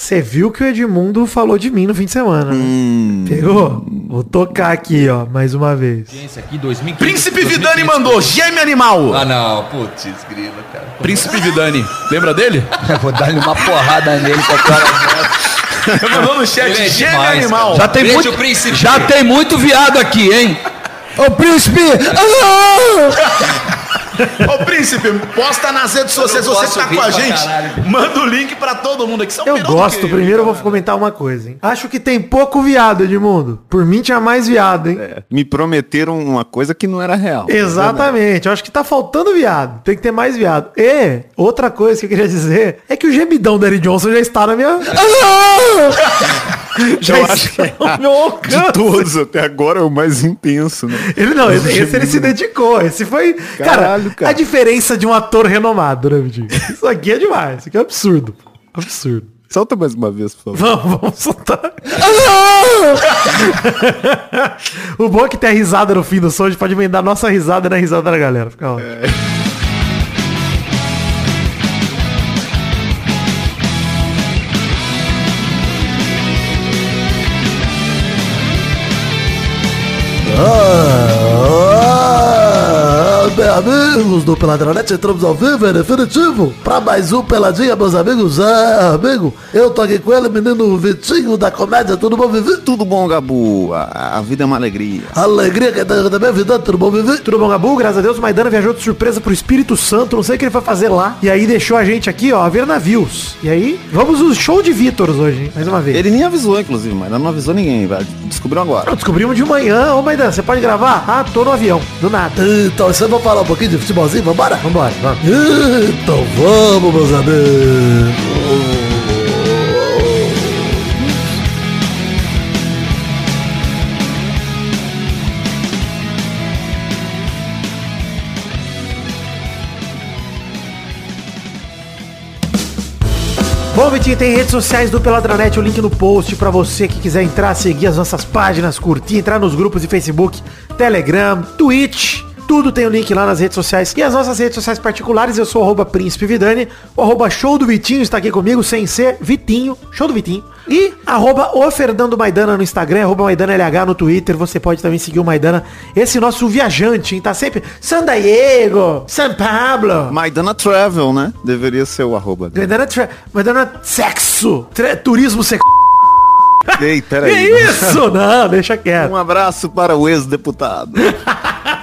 Você viu que o Edmundo falou de mim no fim de semana, né? Hum. Pegou? Vou tocar aqui, ó, mais uma vez. Aqui, 2015. Príncipe Vidani mandou, gêmeo animal. Ah, não. Putz, grila, cara. Príncipe Vidani. Lembra dele? Eu vou dar-lhe uma porrada nele com a cara. Mandou no chat, é gêmeo demais, animal. Já tem muito, já tem muito viado aqui, hein? Ô príncipe! Ah! Ô, príncipe, posta nas redes sociais. Você posso tá com a gente, caralho. manda o link pra todo mundo aqui. São Eu gosto, que- primeiro eu vou comentar uma coisa, hein? Acho que tem pouco viado, Edmundo. Por mim tinha mais viado, hein? É, me prometeram uma coisa que não era real. Exatamente, eu acho que tá faltando viado. Tem que ter mais viado. E outra coisa que eu queria dizer é que o gemidão da Eric Johnson já está na minha. já Eu acho que meu De todos até agora é o mais intenso, né? Ele não, esse, esse ele se dedicou. Esse foi. cara, Caralho, cara. a diferença de um ator renomado, né, Vitinho? Isso aqui é demais. Isso aqui é absurdo. Absurdo. Solta mais uma vez, por favor. Vamos, vamos soltar. o bom é que tem a risada no fim do som, a gente pode emendar nossa risada na risada da galera. Fica ótimo. Ah, bem, amigos do Peladronete, entramos ao vivo, é definitivo, pra mais um Peladinha, meus amigos. É, amigo, eu tô aqui com ele, menino Vitinho da comédia, tudo bom, Vivi? Tudo bom, Gabu? A, a vida é uma alegria. Alegria que tá da minha vida, tudo bom, Vivi? Tudo bom, Gabu? Graças a Deus, o Maidana viajou de surpresa pro Espírito Santo. Não sei o que ele foi fazer lá. E aí deixou a gente aqui, ó, a ver navios. E aí, vamos no show de Vítors hoje, hein? Mais uma vez. Ele nem avisou, inclusive, mas não avisou ninguém. vai. Descobriu agora. Não, descobrimos de manhã. Ô, Maidana, você pode gravar? Ah, tô no avião. Do nada. Então, você vai falar um pouquinho de futebolzinho, vambora? Vambora, vamos. Então vamos, meus amigos. Bom, Vitinho, tem redes sociais do Peladranet, o link no post pra você que quiser entrar, seguir as nossas páginas, curtir, entrar nos grupos de Facebook, Telegram, Twitch. Tudo tem o link lá nas redes sociais. E as nossas redes sociais particulares, eu sou o arroba Príncipe Vidani, o arroba Show do Vitinho está aqui comigo, sem ser Vitinho, Show do Vitinho. E arroba o Fernando Maidana no Instagram, arroba Maidana LH no Twitter. Você pode também seguir o Maidana, esse nosso viajante, hein? Tá sempre San Diego, São Pablo. Maidana Travel, né? Deveria ser o arroba. dele. Maidana, tra... Maidana sexo, Tra- turismo sexo. Ei, Que peraí. isso? Não, deixa quieto. Um abraço para o ex-deputado.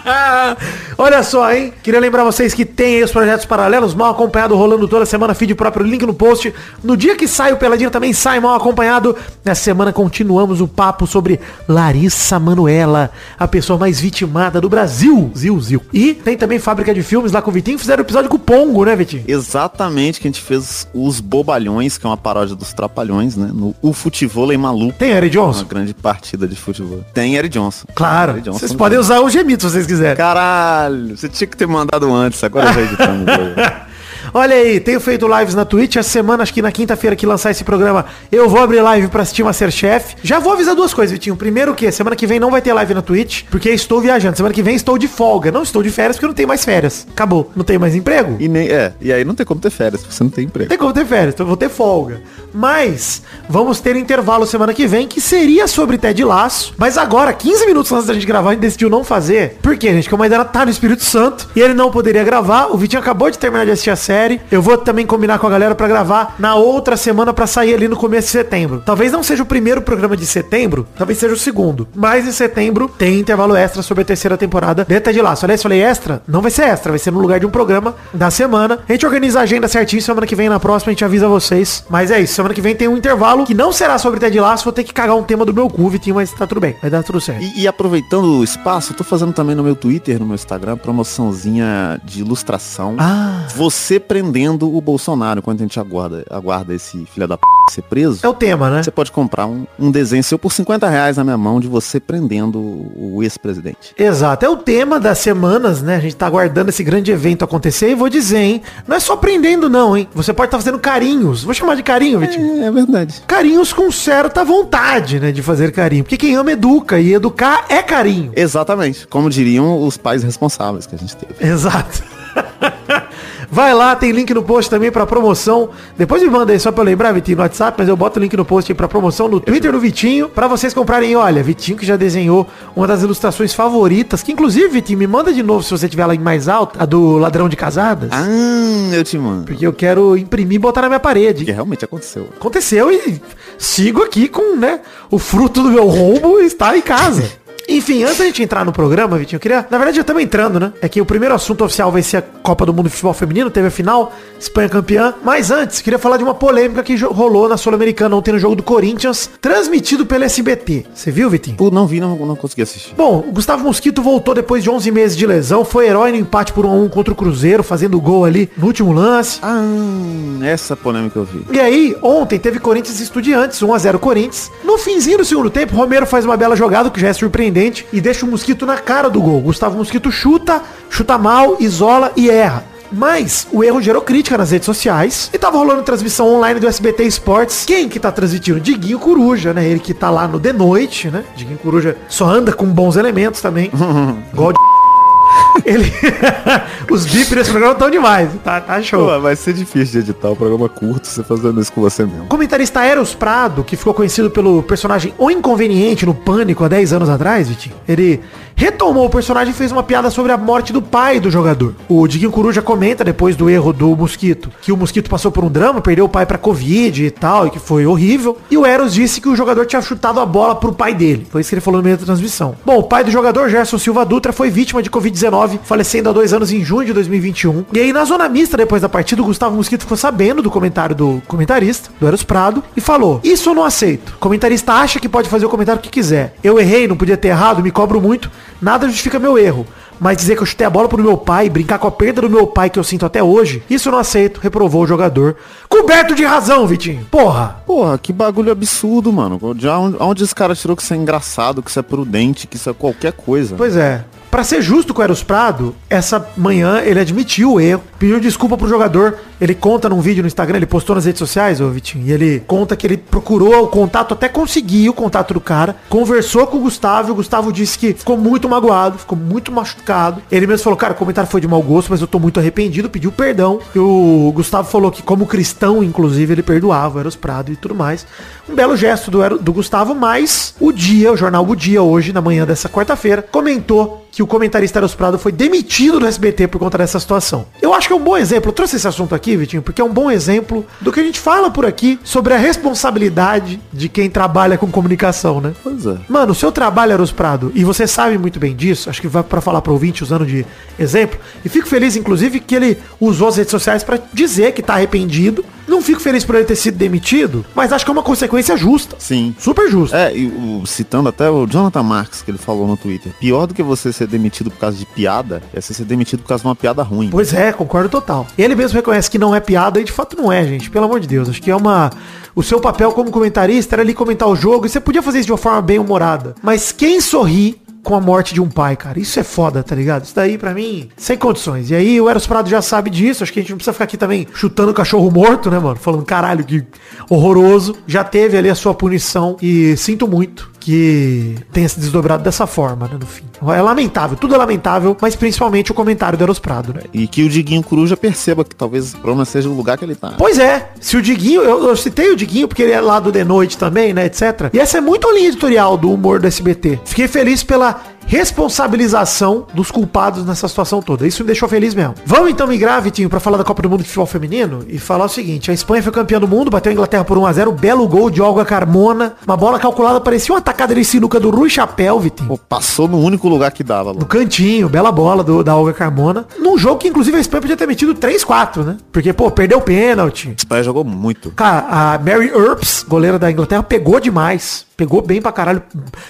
Olha só, hein? Queria lembrar vocês que tem aí os projetos paralelos, mal acompanhado, rolando toda semana, feed próprio, link no post. No dia que sai o Peladinho também sai mal acompanhado. Nessa semana continuamos o papo sobre Larissa Manuela, a pessoa mais vitimada do Brasil. Zil, zil. E tem também Fábrica de Filmes lá com o Vitinho, fizeram episódio com o Pongo, né, Vitinho? Exatamente, que a gente fez os Bobalhões, que é uma paródia dos Trapalhões, né? No O Futevôlei Maluco. Tem Eric Uma Johnson? grande partida de futebol. Tem Eric Johnson. Claro. Vocês tem. podem usar o gemido se vocês quiserem. Caralho, você tinha que ter mandado antes, agora já editamos. Olha aí, tenho feito lives na Twitch. Essa semana, acho que na quinta-feira que lançar esse programa, eu vou abrir live pra assistir Masterchef. Já vou avisar duas coisas, Vitinho. Primeiro que semana que vem não vai ter live na Twitch, porque estou viajando. Semana que vem estou de folga. Não estou de férias porque eu não tenho mais férias. Acabou. Não tenho mais emprego? e nem, é, e aí não tem como ter férias, você não tem emprego. Tem como ter férias, então eu vou ter folga. Mas vamos ter intervalo semana que vem, que seria sobre Ted Laço. Mas agora, 15 minutos antes da gente gravar, a gente decidiu não fazer. Por quê, gente? Porque o Maidana tá no Espírito Santo e ele não poderia gravar. O Vitinho acabou de terminar de assistir a série. Eu vou também combinar com a galera pra gravar na outra semana pra sair ali no começo de setembro. Talvez não seja o primeiro programa de setembro, talvez seja o segundo. Mas em setembro tem intervalo extra sobre a terceira temporada de Ted Laço. Aliás, falei extra? Não vai ser extra, vai ser no lugar de um programa da semana. A gente organiza a agenda certinho, semana que vem na próxima a gente avisa vocês. Mas é isso, semana que vem tem um intervalo que não será sobre Ted Laço, vou ter que cagar um tema do meu cu, Vitinho, mas tá tudo bem, vai dar tudo certo. E, e aproveitando o espaço, eu tô fazendo também no meu Twitter, no meu Instagram, promoçãozinha de ilustração. Ah. Você prendendo o Bolsonaro, quando a gente aguarda, aguarda esse filho da p ser preso. É o tema, né? Você pode comprar um, um desenho seu por 50 reais na minha mão de você prendendo o ex-presidente. Exato, é o tema das semanas, né? A gente tá aguardando esse grande evento acontecer e vou dizer, hein? Não é só prendendo não, hein? Você pode estar fazendo carinhos. Vou chamar de carinho, Vitinho. É, é verdade. Carinhos com certa vontade, né? De fazer carinho. Porque quem ama educa e educar é carinho. Exatamente. Como diriam os pais responsáveis que a gente teve. Exato. Vai lá, tem link no post também pra promoção. Depois me manda aí só pra eu lembrar, Vitinho, no WhatsApp, mas eu boto o link no post aí pra promoção no Twitter do Vitinho, pra vocês comprarem. Olha, Vitinho que já desenhou uma das ilustrações favoritas, que inclusive, Vitinho, me manda de novo se você tiver lá em mais alta, a do Ladrão de Casadas. Ah, eu te mando. Porque eu quero imprimir e botar na minha parede. Que realmente aconteceu. Aconteceu e sigo aqui com, né, o fruto do meu roubo está em casa. Enfim, antes da gente entrar no programa, Vitinho, eu queria. Na verdade, já estamos entrando, né? É que o primeiro assunto oficial vai ser a Copa do Mundo de Futebol Feminino, teve a final, Espanha campeã. Mas antes, queria falar de uma polêmica que rolou na Sul-Americana ontem no jogo do Corinthians, transmitido pelo SBT. Você viu, Vitinho? Pô, não vi, não, não consegui assistir. Bom, o Gustavo Mosquito voltou depois de 11 meses de lesão, foi herói no empate por 1 a 1 contra o Cruzeiro, fazendo gol ali no último lance. Ah, essa polêmica eu vi. E aí, ontem teve Corinthians Estudiantes, 1x0 Corinthians. No finzinho do segundo tempo, Romero faz uma bela jogada, que já é surpreendente, e deixa o Mosquito na cara do gol. Gustavo Mosquito chuta, chuta mal, isola e erra. Mas o erro gerou crítica nas redes sociais e tava rolando transmissão online do SBT Esportes. Quem que tá transmitindo? Diguinho Coruja, né? Ele que tá lá no The Noite, né? Diguinho Coruja só anda com bons elementos também. Igual de... Ele... Os bips desse programa estão demais. Tá, tá show. Pô, vai ser difícil de editar o programa curto você fazendo isso com você mesmo. Comentarista Eros Prado, que ficou conhecido pelo personagem O Inconveniente no Pânico há 10 anos atrás, Vitinho, ele retomou o personagem e fez uma piada sobre a morte do pai do jogador. O Diguinho Coruja comenta depois do erro do Mosquito, que o Mosquito passou por um drama, perdeu o pai pra Covid e tal, e que foi horrível. E o Eros disse que o jogador tinha chutado a bola pro pai dele. Foi isso que ele falou no meio da transmissão. Bom, o pai do jogador, Gerson Silva Dutra, foi vítima de Covid-19, falecendo há dois anos em junho de 2021. E aí, na zona mista, depois da partida, o Gustavo Mosquito ficou sabendo do comentário do comentarista, do Eros Prado, e falou, isso eu não aceito. O comentarista acha que pode fazer o comentário que quiser. Eu errei, não podia ter errado, me cobro muito, nada justifica meu erro. Mas dizer que eu chutei a bola pro meu pai, brincar com a perda do meu pai que eu sinto até hoje, isso eu não aceito, reprovou o jogador. Coberto de razão, Vitinho. Porra. Porra, que bagulho absurdo, mano. De onde, onde esse cara tirou que isso é engraçado, que isso é prudente, que isso é qualquer coisa? Pois é. Pra ser justo com o Eros Prado, essa manhã ele admitiu o erro, pediu desculpa pro jogador. Ele conta num vídeo no Instagram, ele postou nas redes sociais, ô Vitinho, e ele conta que ele procurou o contato, até conseguiu o contato do cara, conversou com o Gustavo, e o Gustavo disse que ficou muito magoado, ficou muito machucado. Ele mesmo falou, cara, o comentário foi de mau gosto, mas eu tô muito arrependido, pediu perdão. E o Gustavo falou que, como cristão, inclusive, ele perdoava o Eros Prado e tudo mais. Um belo gesto do, do Gustavo, mas o dia, o jornal O Dia, hoje, na manhã dessa quarta-feira, comentou que o comentarista Eros Prado foi demitido do SBT por conta dessa situação. Eu acho que é um bom exemplo. Eu trouxe esse assunto aqui, Vitinho, porque é um bom exemplo do que a gente fala por aqui sobre a responsabilidade de quem trabalha com comunicação, né? Pois é. Mano, o seu trabalho, Eros Prado, e você sabe muito bem disso, acho que vai pra falar pro ouvinte usando de exemplo, e fico feliz, inclusive, que ele usou as redes sociais pra dizer que tá arrependido. Não fico feliz por ele ter sido demitido, mas acho que é uma consequência justa. Sim. Super justa. É, e o- citando até o Jonathan Marks, que ele falou no Twitter, pior do que você ser demitido por causa de piada, é você ser demitido por causa de uma piada ruim. Pois é, concordo total. Ele mesmo reconhece que não é piada e de fato não é, gente. Pelo amor de Deus. Acho que é uma. O seu papel como comentarista era ali comentar o jogo e você podia fazer isso de uma forma bem humorada. Mas quem sorri com a morte de um pai, cara? Isso é foda, tá ligado? Isso daí, pra mim, sem condições. E aí o Eros Prado já sabe disso. Acho que a gente não precisa ficar aqui também chutando cachorro morto, né, mano? Falando, caralho, que horroroso. Já teve ali a sua punição e sinto muito que tenha se desdobrado dessa forma, né, no fim. É lamentável, tudo é lamentável, mas principalmente o comentário do Eros Prado, né? E que o Diguinho Coruja perceba que talvez o problema seja o lugar que ele tá. Pois é, se o Diguinho, eu, eu citei o Diguinho porque ele é lá do The Noite também, né, etc. E essa é muito a linha editorial do humor do SBT. Fiquei feliz pela responsabilização dos culpados nessa situação toda. Isso me deixou feliz mesmo. Vamos então migrar, Vitinho, pra falar da Copa do Mundo de Futebol Feminino e falar o seguinte, a Espanha foi campeã do mundo, bateu a Inglaterra por 1x0, belo gol de Olga Carmona, uma bola calculada, parecia uma atacada de sinuca do Rui Chapéu, Vitinho. Pô, passou no único lugar que dava, No Lu. cantinho, bela bola do, da Olga Carmona. Num jogo que, inclusive, a Espanha podia ter metido 3-4, né? Porque, pô, perdeu o pênalti. A Espanha jogou muito. Cara, a Mary Earps, goleira da Inglaterra, pegou demais. Pegou bem pra caralho.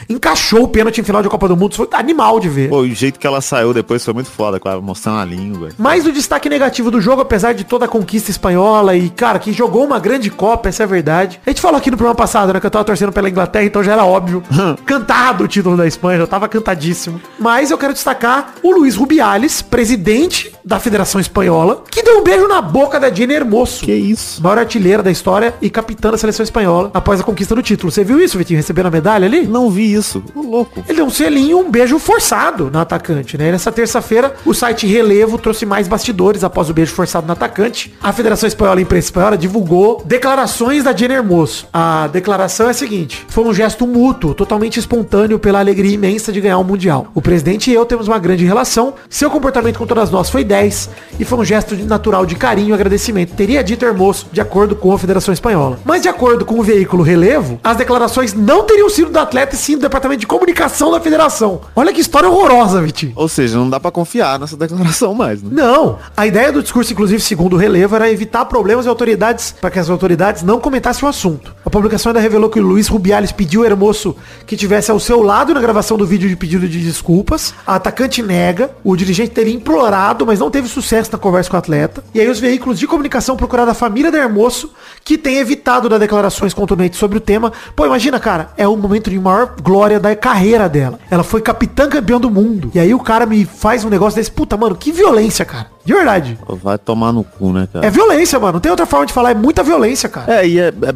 Encaixou o pênalti em final de Copa do Mundo. Isso foi animal de ver. Pô, o jeito que ela saiu depois foi muito foda, com ela mostrando a língua. Mas o destaque negativo do jogo, apesar de toda a conquista espanhola e, cara, que jogou uma grande Copa, essa é a verdade. A gente falou aqui no programa passado, né, que eu tava torcendo pela Inglaterra, então já era óbvio. Cantado o título da Espanha, já tava cantadíssimo. Mas eu quero destacar o Luiz Rubiales, presidente da Federação Espanhola, que deu um beijo na boca da Jenny Hermoso. Que isso? Maior artilheira da história e capitã da seleção espanhola após a conquista do título. Você viu isso, Vitinho? Recebendo a medalha ali? Não vi isso. Ô, louco. Ele deu um selinho, um beijo forçado no atacante, né? Nessa terça-feira, o site Relevo trouxe mais bastidores após o beijo forçado no atacante. A Federação Espanhola e a Imprensa Espanhola divulgou declarações da Jenner Moço. A declaração é a seguinte: foi um gesto mútuo, totalmente espontâneo pela alegria imensa de ganhar o Mundial. O presidente e eu temos uma grande relação, seu comportamento com todas nós foi 10 e foi um gesto natural de carinho e agradecimento. Teria dito Hermoso, de acordo com a Federação Espanhola. Mas de acordo com o veículo Relevo, as declarações não teriam sido do atleta e sim do Departamento de Comunicação da Federação. Olha que história horrorosa, Vitinho. Ou seja, não dá pra confiar nessa declaração mais, né? Não. A ideia do discurso, inclusive, segundo o relevo, era evitar problemas e autoridades para que as autoridades não comentassem o assunto. A publicação ainda revelou que o Luiz Rubiales pediu ao Hermoso que tivesse ao seu lado na gravação do vídeo de pedido de desculpas. A atacante nega. O dirigente teria implorado, mas não teve sucesso na conversa com o atleta. E aí os veículos de comunicação procuraram a família da Hermoso, que tem evitado dar declarações contundentes sobre o tema. Pô, imagina, cara, é o momento de maior glória da carreira dela. Ela foi capitã campeã do mundo. E aí o cara me faz um negócio desse. Puta, mano, que violência, cara. De verdade. Vai tomar no cu, né, cara? É violência, mano. Não tem outra forma de falar. É muita violência, cara. É, e é, é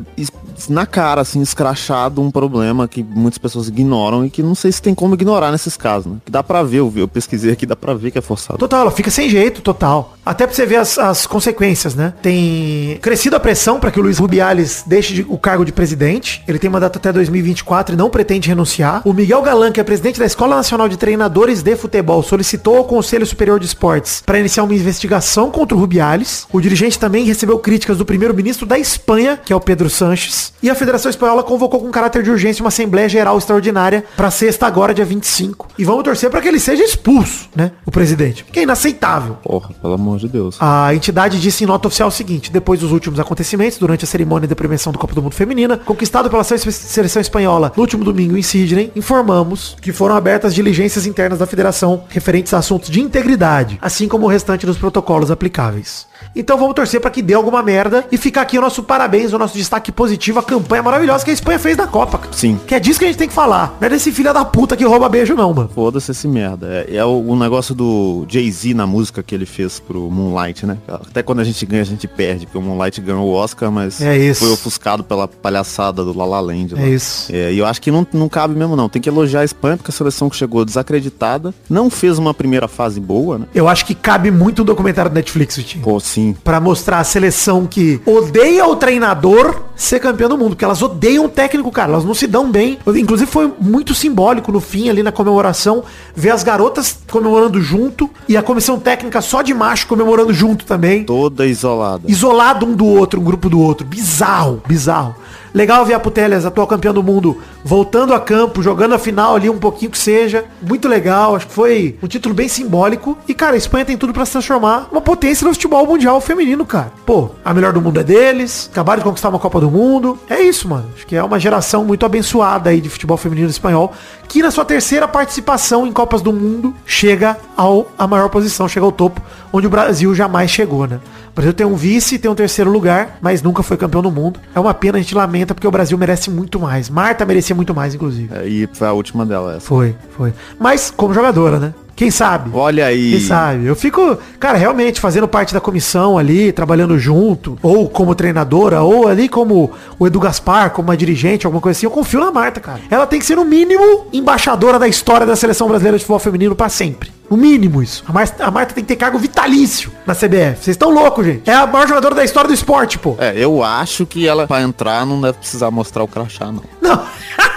na cara, assim, escrachado um problema que muitas pessoas ignoram e que não sei se tem como ignorar nesses casos, né? Que dá pra ver, eu, eu pesquisei aqui, dá pra ver que é forçado. Total, ela fica sem jeito, total. Até pra você ver as, as consequências, né? Tem crescido a pressão para que o Luiz Rubiales deixe de- o cargo de presidente. Ele tem mandato até 2024 e não pretende renunciar. O Miguel Galan, que é presidente da Escola Nacional de Treinadores de Futebol, solicitou ao Conselho Superior de Esportes para iniciar uma investigação contra o Rubiales. O dirigente também recebeu críticas do primeiro-ministro da Espanha, que é o Pedro Sanches. E a Federação Espanhola convocou com caráter de urgência uma Assembleia Geral Extraordinária para sexta agora, dia 25. E vamos torcer para que ele seja expulso, né? O presidente. Que é inaceitável. Porra, pelo amor de Deus. A entidade disse em nota oficial o seguinte: depois dos últimos acontecimentos, durante a cerimônia de premiação do Copa do Mundo Feminina, conquistado pela sele- seleção espanhola no último domingo em Sydney, informamos que foram abertas diligências internas da federação referentes a assuntos de integridade, assim como o restante dos protocolos aplicáveis. Então vamos torcer para que dê alguma merda e ficar aqui o nosso parabéns, o nosso destaque positivo, a campanha maravilhosa que a Espanha fez na Copa. Sim. Que é disso que a gente tem que falar. Não é desse filho da puta que rouba beijo, não, mano. Foda-se esse merda. É, é o, o negócio do Jay-Z na música que ele fez pro Moonlight, né? Até quando a gente ganha, a gente perde, porque o Moonlight ganhou o Oscar, mas É foi ofuscado pela palhaçada do La La Land. lá. É isso. É, e eu acho que não, não cabe mesmo, não. Tem que elogiar a Espanha, porque a seleção que chegou desacreditada, não fez uma primeira fase boa, né? Eu acho que cabe muito o documentário do Netflix, Vitinho. Pô, sim. Pra mostrar a seleção que odeia o treinador ser campeão do mundo. Porque elas odeiam o técnico, cara. Elas não se dão bem. Inclusive foi muito simbólico no fim, ali na comemoração, ver as garotas comemorando junto e a comissão técnica só de macho comemorando junto também. Toda isolada. Isolado um do outro, um grupo do outro. Bizarro, bizarro. Legal ver a Putelhas, atual campeã do mundo, voltando a campo, jogando a final ali um pouquinho que seja. Muito legal, acho que foi um título bem simbólico. E, cara, a Espanha tem tudo pra se transformar uma potência no futebol mundial feminino, cara. Pô, a melhor do mundo é deles, acabaram de conquistar uma Copa do Mundo. É isso, mano. Acho que é uma geração muito abençoada aí de futebol feminino espanhol, que na sua terceira participação em Copas do Mundo chega ao a maior posição, chega ao topo, onde o Brasil jamais chegou, né? O Brasil tem um vice, tem um terceiro lugar, mas nunca foi campeão do mundo. É uma pena, a gente lamenta, porque o Brasil merece muito mais. Marta merecia muito mais, inclusive. É, e foi a última dela essa. Foi, foi. Mas como jogadora, né? Quem sabe? Olha aí. Quem sabe? Eu fico, cara, realmente fazendo parte da comissão ali, trabalhando junto, ou como treinadora, ou ali como o Edu Gaspar, como uma dirigente, alguma coisa assim. Eu confio na Marta, cara. Ela tem que ser, no mínimo, embaixadora da história da seleção brasileira de futebol feminino pra sempre. No mínimo isso. A Marta, a Marta tem que ter cargo vitalício na CBF. Vocês estão loucos, gente. É a maior jogadora da história do esporte, pô. É, eu acho que ela, pra entrar, não deve precisar mostrar o crachá, não. Não.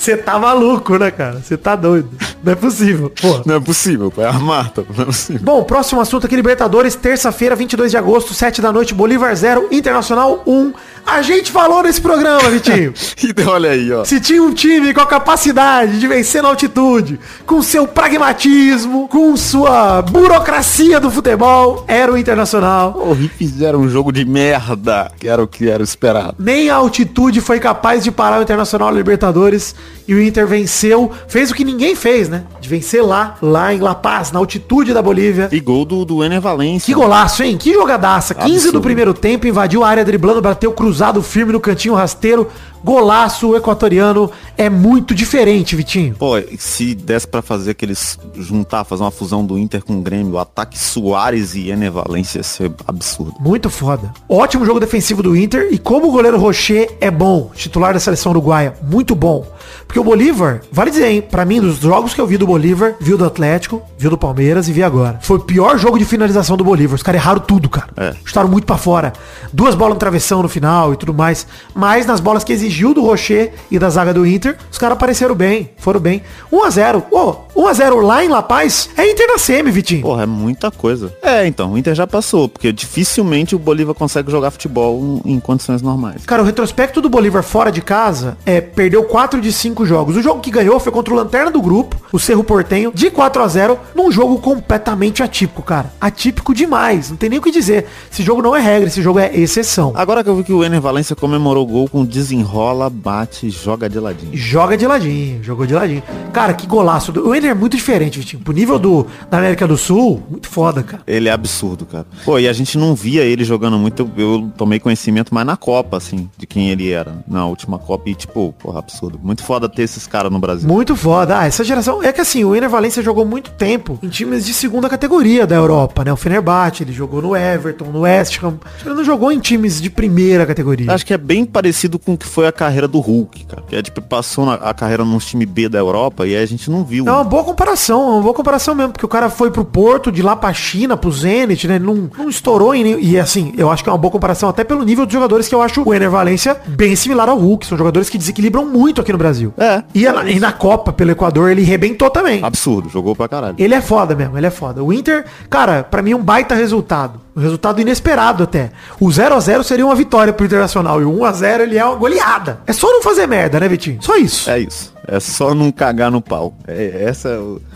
Você tá maluco, né, cara? Você tá doido. Não é possível. Pô. Não é possível, pô. É a Marta, não é possível. Bom, próximo assunto aqui, Libertadores, terça-feira, 22 de agosto, 7 da noite, Bolívar 0, Internacional 1. A gente falou nesse programa, Vitinho. E olha aí, ó. Se tinha um time com a capacidade de vencer na altitude, com seu pragmatismo, com sua burocracia do futebol, era o Internacional. Porra, e fizeram um jogo de merda, que era o que era esperado. Nem a altitude foi capaz de parar o Internacional na Libertadores e o Inter venceu, fez o que ninguém fez, né? De vencer lá, lá em La Paz, na altitude da Bolívia. E gol do, do Ener Valencia. Que golaço, hein? Que jogadaça. 15 do primeiro tempo, invadiu a área driblando, bateu cruzado firme no cantinho rasteiro. Golaço equatoriano é muito diferente, Vitinho. Pô, se desse pra fazer aqueles. juntar, fazer uma fusão do Inter com o Grêmio, o ataque Soares e Ener Valência ia ser absurdo. Muito foda. Ótimo jogo defensivo do Inter e como o goleiro Rocher é bom, titular da seleção uruguaia, muito bom. Porque o Bolívar, vale dizer, hein, pra mim, dos jogos que eu vi do Bolívar, viu do Atlético, viu do Palmeiras e vi agora. Foi o pior jogo de finalização do Bolívar. Os caras erraram tudo, cara. É. Chutaram muito pra fora. Duas bolas no travessão no final e tudo mais. Mas nas bolas que exigiu do Rocher e da zaga do Inter, os caras apareceram bem, foram bem. 1x0. Ô, 1x0 lá em La Paz é Inter na semi, Vitinho. Porra, é muita coisa. É, então, o Inter já passou, porque dificilmente o Bolívar consegue jogar futebol em condições normais. Cara, o retrospecto do Bolívar fora de casa é perdeu 4 de 5 jogos. O jogo que ganhou foi contra o Lanterna do grupo, o Cerro Portenho, de 4 a 0 num jogo completamente atípico, cara. Atípico demais, não tem nem o que dizer. Esse jogo não é regra, esse jogo é exceção. Agora que eu vi que o Ener Valência comemorou o gol com desenrola, bate, joga de ladinho. Joga de ladinho, jogou de ladinho. Cara, que golaço. O Ener é muito diferente, Vitinho. Pro nível do, da América do Sul, muito foda, cara. Ele é absurdo, cara. Pô, e a gente não via ele jogando muito, eu, tomei conhecimento mais na Copa, assim, de quem ele era, na última Copa. E, tipo, porra, absurdo. Muito foda ter esses caras no Brasil. Muito foda. Ah, essa geração. É que assim, o Ener Valencia jogou muito tempo em times de segunda categoria da Europa, né? O Fenerbahçe, ele jogou no Everton, no West Ham. Ele não jogou em times de primeira categoria. Acho que é bem parecido com o que foi a carreira do Hulk, cara. Que é, tipo, passou na- a carreira nos time B da Europa e aí a gente não viu. É uma boa comparação, é uma boa comparação mesmo, porque o cara foi pro Porto, de lá pra China, pro Zenit, né? Não, não estourou em, nenhum- E assim, eu acho que é uma boa comparação até pelo nível dos jogadores que eu acho o Ener Valencia bem similar ao Hulk. São jogadores que desequilibram muito aqui no Brasil. É. E, na- e na Copa, pelo Equador, ele rebentou também. Absurdo, jogou pra caralho. Ele é foda mesmo, ele é foda. O Inter, cara, pra mim é um baita resultado. Um resultado inesperado até. O 0x0 seria uma vitória pro Internacional. E o 1x0 ele é uma goleada. É só não fazer merda, né, Vitinho? Só isso. É isso. É só não cagar no pau. É, essa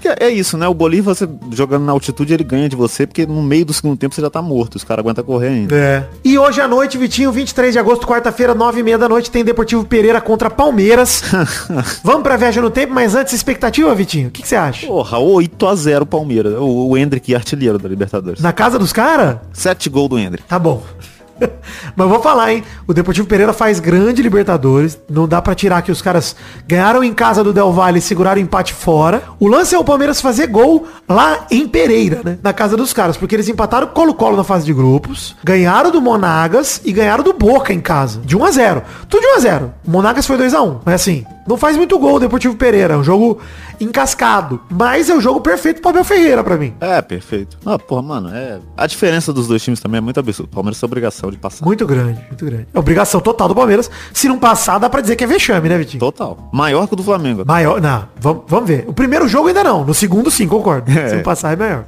é, é- é isso, né? O Bolívar, você jogando na altitude, ele ganha de você, porque no meio do segundo tempo você já tá morto. Os caras aguentam correr ainda. É. E hoje à noite, Vitinho, 23 de agosto, quarta-feira, 9h30 da noite, tem Deportivo Pereira contra Palmeiras. Vamos pra viagem no tempo, mas antes, expectativa, Vitinho? O que você acha? Porra, 8x0 Palmeiras. O, o Hendrick, artilheiro da Libertadores. Na casa dos caras? 7 gols do Hendrick. Tá bom. Mas vou falar, hein? O Deportivo Pereira faz grande Libertadores. Não dá pra tirar que os caras ganharam em casa do Del Valle e seguraram o empate fora. O lance é o Palmeiras fazer gol lá em Pereira, né? Na casa dos caras. Porque eles empataram Colo-Colo na fase de grupos. Ganharam do Monagas e ganharam do Boca em casa. De 1 a 0 Tudo de 1 a 0 O Monagas foi 2 a 1 Mas assim, não faz muito gol o Deportivo Pereira. É um jogo encascado. Mas é o jogo perfeito pro Abel Ferreira pra mim. É, perfeito. Ah, porra, mano, é. A diferença dos dois times também é muito absurda. O Palmeiras tem obrigação de passar. Muito grande, muito grande. É obrigação total do Palmeiras. Se não passar, dá pra dizer que é vexame, né, Vitinho? Total. Maior que o do Flamengo. Maior, não, vamos, vamos ver. O primeiro jogo ainda não, no segundo sim, concordo. Se não passar é maior.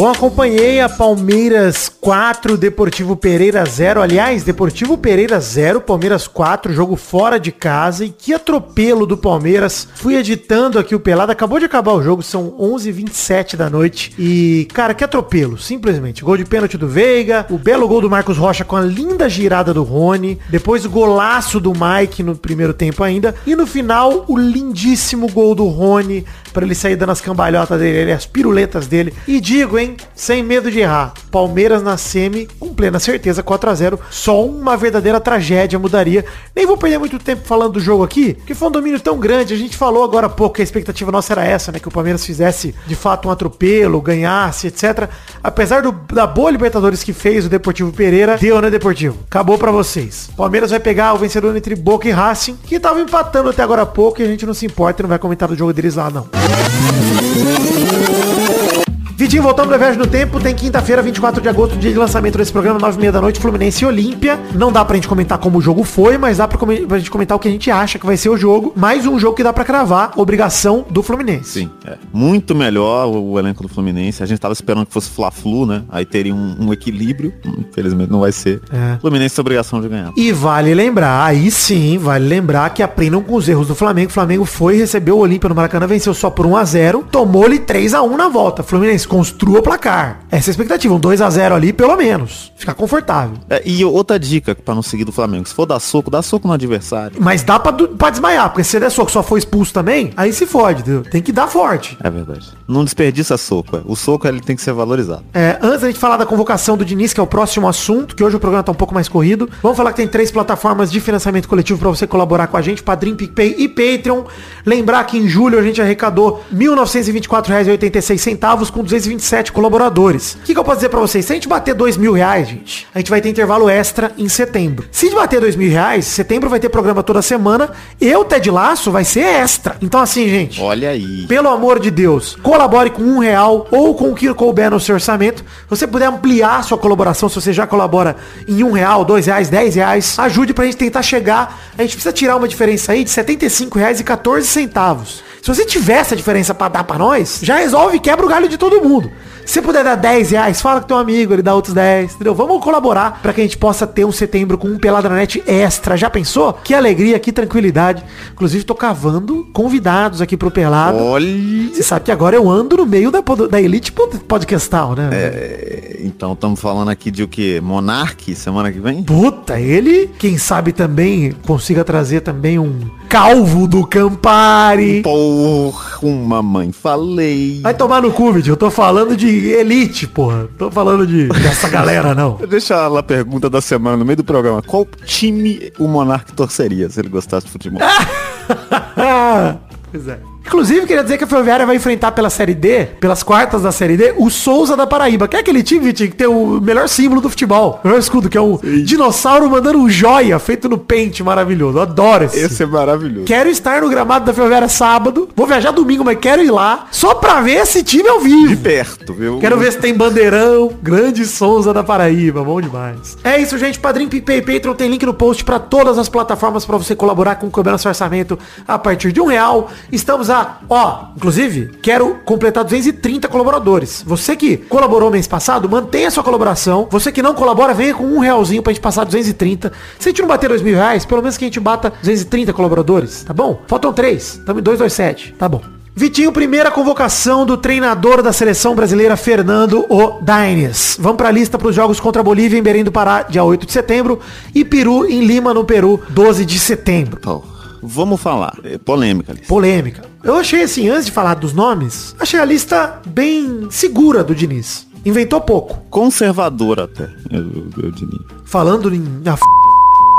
Bom, acompanhei a Palmeiras 4, Deportivo Pereira 0. Aliás, Deportivo Pereira 0, Palmeiras 4, jogo fora de casa. E que atropelo do Palmeiras. Fui editando aqui o Pelado, acabou de acabar o jogo, são 11h27 da noite. E, cara, que atropelo, simplesmente. Gol de pênalti do Veiga, o belo gol do Marcos Rocha com a linda girada do Rony. Depois o golaço do Mike no primeiro tempo ainda. E no final, o lindíssimo gol do Rony para ele sair dando as cambalhotas dele, as piruletas dele. E digo, hein, sem medo de errar, Palmeiras na semi, com plena certeza, 4 a 0 Só uma verdadeira tragédia mudaria. Nem vou perder muito tempo falando do jogo aqui, porque foi um domínio tão grande. A gente falou agora há pouco que a expectativa nossa era essa, né? Que o Palmeiras fizesse de fato um atropelo, ganhasse, etc. Apesar do- da boa Libertadores que fez o Deportivo Pereira, deu, né, Deportivo? Acabou pra vocês. Palmeiras vai pegar o vencedor entre Boca e Racing, que tava empatando até agora há pouco e a gente não se importa e não vai comentar do jogo deles lá, não. Oh, my God. Vitinho, voltando da viagem no tempo, tem quinta-feira, 24 de agosto, dia de lançamento desse programa, 9h30 da noite, Fluminense e Olímpia. Não dá pra gente comentar como o jogo foi, mas dá pra, pra gente comentar o que a gente acha que vai ser o jogo. Mais um jogo que dá pra cravar, obrigação do Fluminense. Sim, é. Muito melhor o, o elenco do Fluminense. A gente tava esperando que fosse Fla-Flu, né? Aí teria um, um equilíbrio. Infelizmente não vai ser. É. Fluminense tem obrigação de ganhar. E vale lembrar, aí sim, vale lembrar que aprendam com os erros do Flamengo. O Flamengo foi, recebeu o Olímpia no Maracanã, venceu só por 1 a 0 tomou-lhe 3 a 1 na volta. Fluminense construa placar. Essa é a expectativa, um 2 a 0 ali pelo menos. Ficar confortável. É, e outra dica pra não seguir do Flamengo. Se for dar soco, dá soco no adversário. Mas dá pra, pra desmaiar, porque se der soco só for expulso também, aí se fode, entendeu? Tem que dar forte. É verdade. Não desperdiça soco. É. O soco ele tem que ser valorizado. É, antes da gente falar da convocação do Diniz, que é o próximo assunto, que hoje o programa tá um pouco mais corrido, vamos falar que tem três plataformas de financiamento coletivo para você colaborar com a gente, Padrim, PicPay e Patreon. Lembrar que em julho a gente arrecadou R$ 1.924,86 com 227 colaboradores. O que, que eu posso dizer para vocês? Se a gente bater dois mil reais, gente, a gente vai ter intervalo extra em setembro. Se a gente bater dois mil reais, setembro vai ter programa toda semana e o Ted Laço vai ser extra. Então assim, gente... Olha aí. Pelo amor de Deus, colabore com um real ou com o que couber no seu orçamento. Se você puder ampliar a sua colaboração, se você já colabora em um real, dois reais, dez reais, ajude pra gente tentar chegar. A gente precisa tirar uma diferença aí de 75 reais e 14 centavos. Se você tiver essa diferença pra dar pra nós, já resolve e quebra o galho de todo mundo. Se puder dar 10 reais, fala com teu amigo, ele dá outros 10, entendeu? Vamos colaborar pra que a gente possa ter um setembro com um Pelada na Net extra. Já pensou? Que alegria, que tranquilidade. Inclusive, tô cavando convidados aqui pro Pelada. Olha. Você sabe que agora eu ando no meio da, da elite pod- podcastal, né? Então estamos falando aqui de o que? Monark semana que vem? Puta, ele, quem sabe também consiga trazer também um calvo do Campari. Porra, uma mãe falei. Vai tomar no cu, vídeo. Eu tô falando de elite, porra. Tô falando de dessa galera, não. Deixa lá a pergunta da semana no meio do programa. Qual time o Monark torceria se ele gostasse de futebol? pois é. Inclusive, queria dizer que a Ferroviária vai enfrentar pela Série D, pelas quartas da Série D, o Souza da Paraíba, que é aquele time, Vitinho, que tem o melhor símbolo do futebol. O melhor escudo, que é o dinossauro mandando um joia feito no pente maravilhoso. Eu adoro esse. Esse é maravilhoso. Quero estar no gramado da Ferroviária sábado. Vou viajar domingo, mas quero ir lá só pra ver esse time ao vivo. De perto, viu? Quero ver se tem bandeirão, grande Souza da Paraíba, bom demais. É isso, gente. Padrim, PicPay Patreon tem link no post pra todas as plataformas pra você colaborar com o Cobrando Seu Orçamento a partir de um real. Estamos a, ó, inclusive, quero completar 230 colaboradores. Você que colaborou mês passado, mantenha sua colaboração. Você que não colabora, venha com um realzinho pra gente passar 230. Se a gente não bater dois mil reais, pelo menos que a gente bata 230 colaboradores, tá bom? Faltam três, tamo em 227, tá bom. Vitinho, primeira convocação do treinador da seleção brasileira, Fernando O'Daines. Vamos pra lista pros jogos contra a Bolívia em Belém do Pará, dia 8 de setembro, e Peru em Lima, no Peru, 12 de setembro. Pô, Vamos falar. É polêmica, Alice. Polêmica. Eu achei assim, antes de falar dos nomes, achei a lista bem segura do Diniz. Inventou pouco. Conservador até, eu, eu diria. Falando em a f...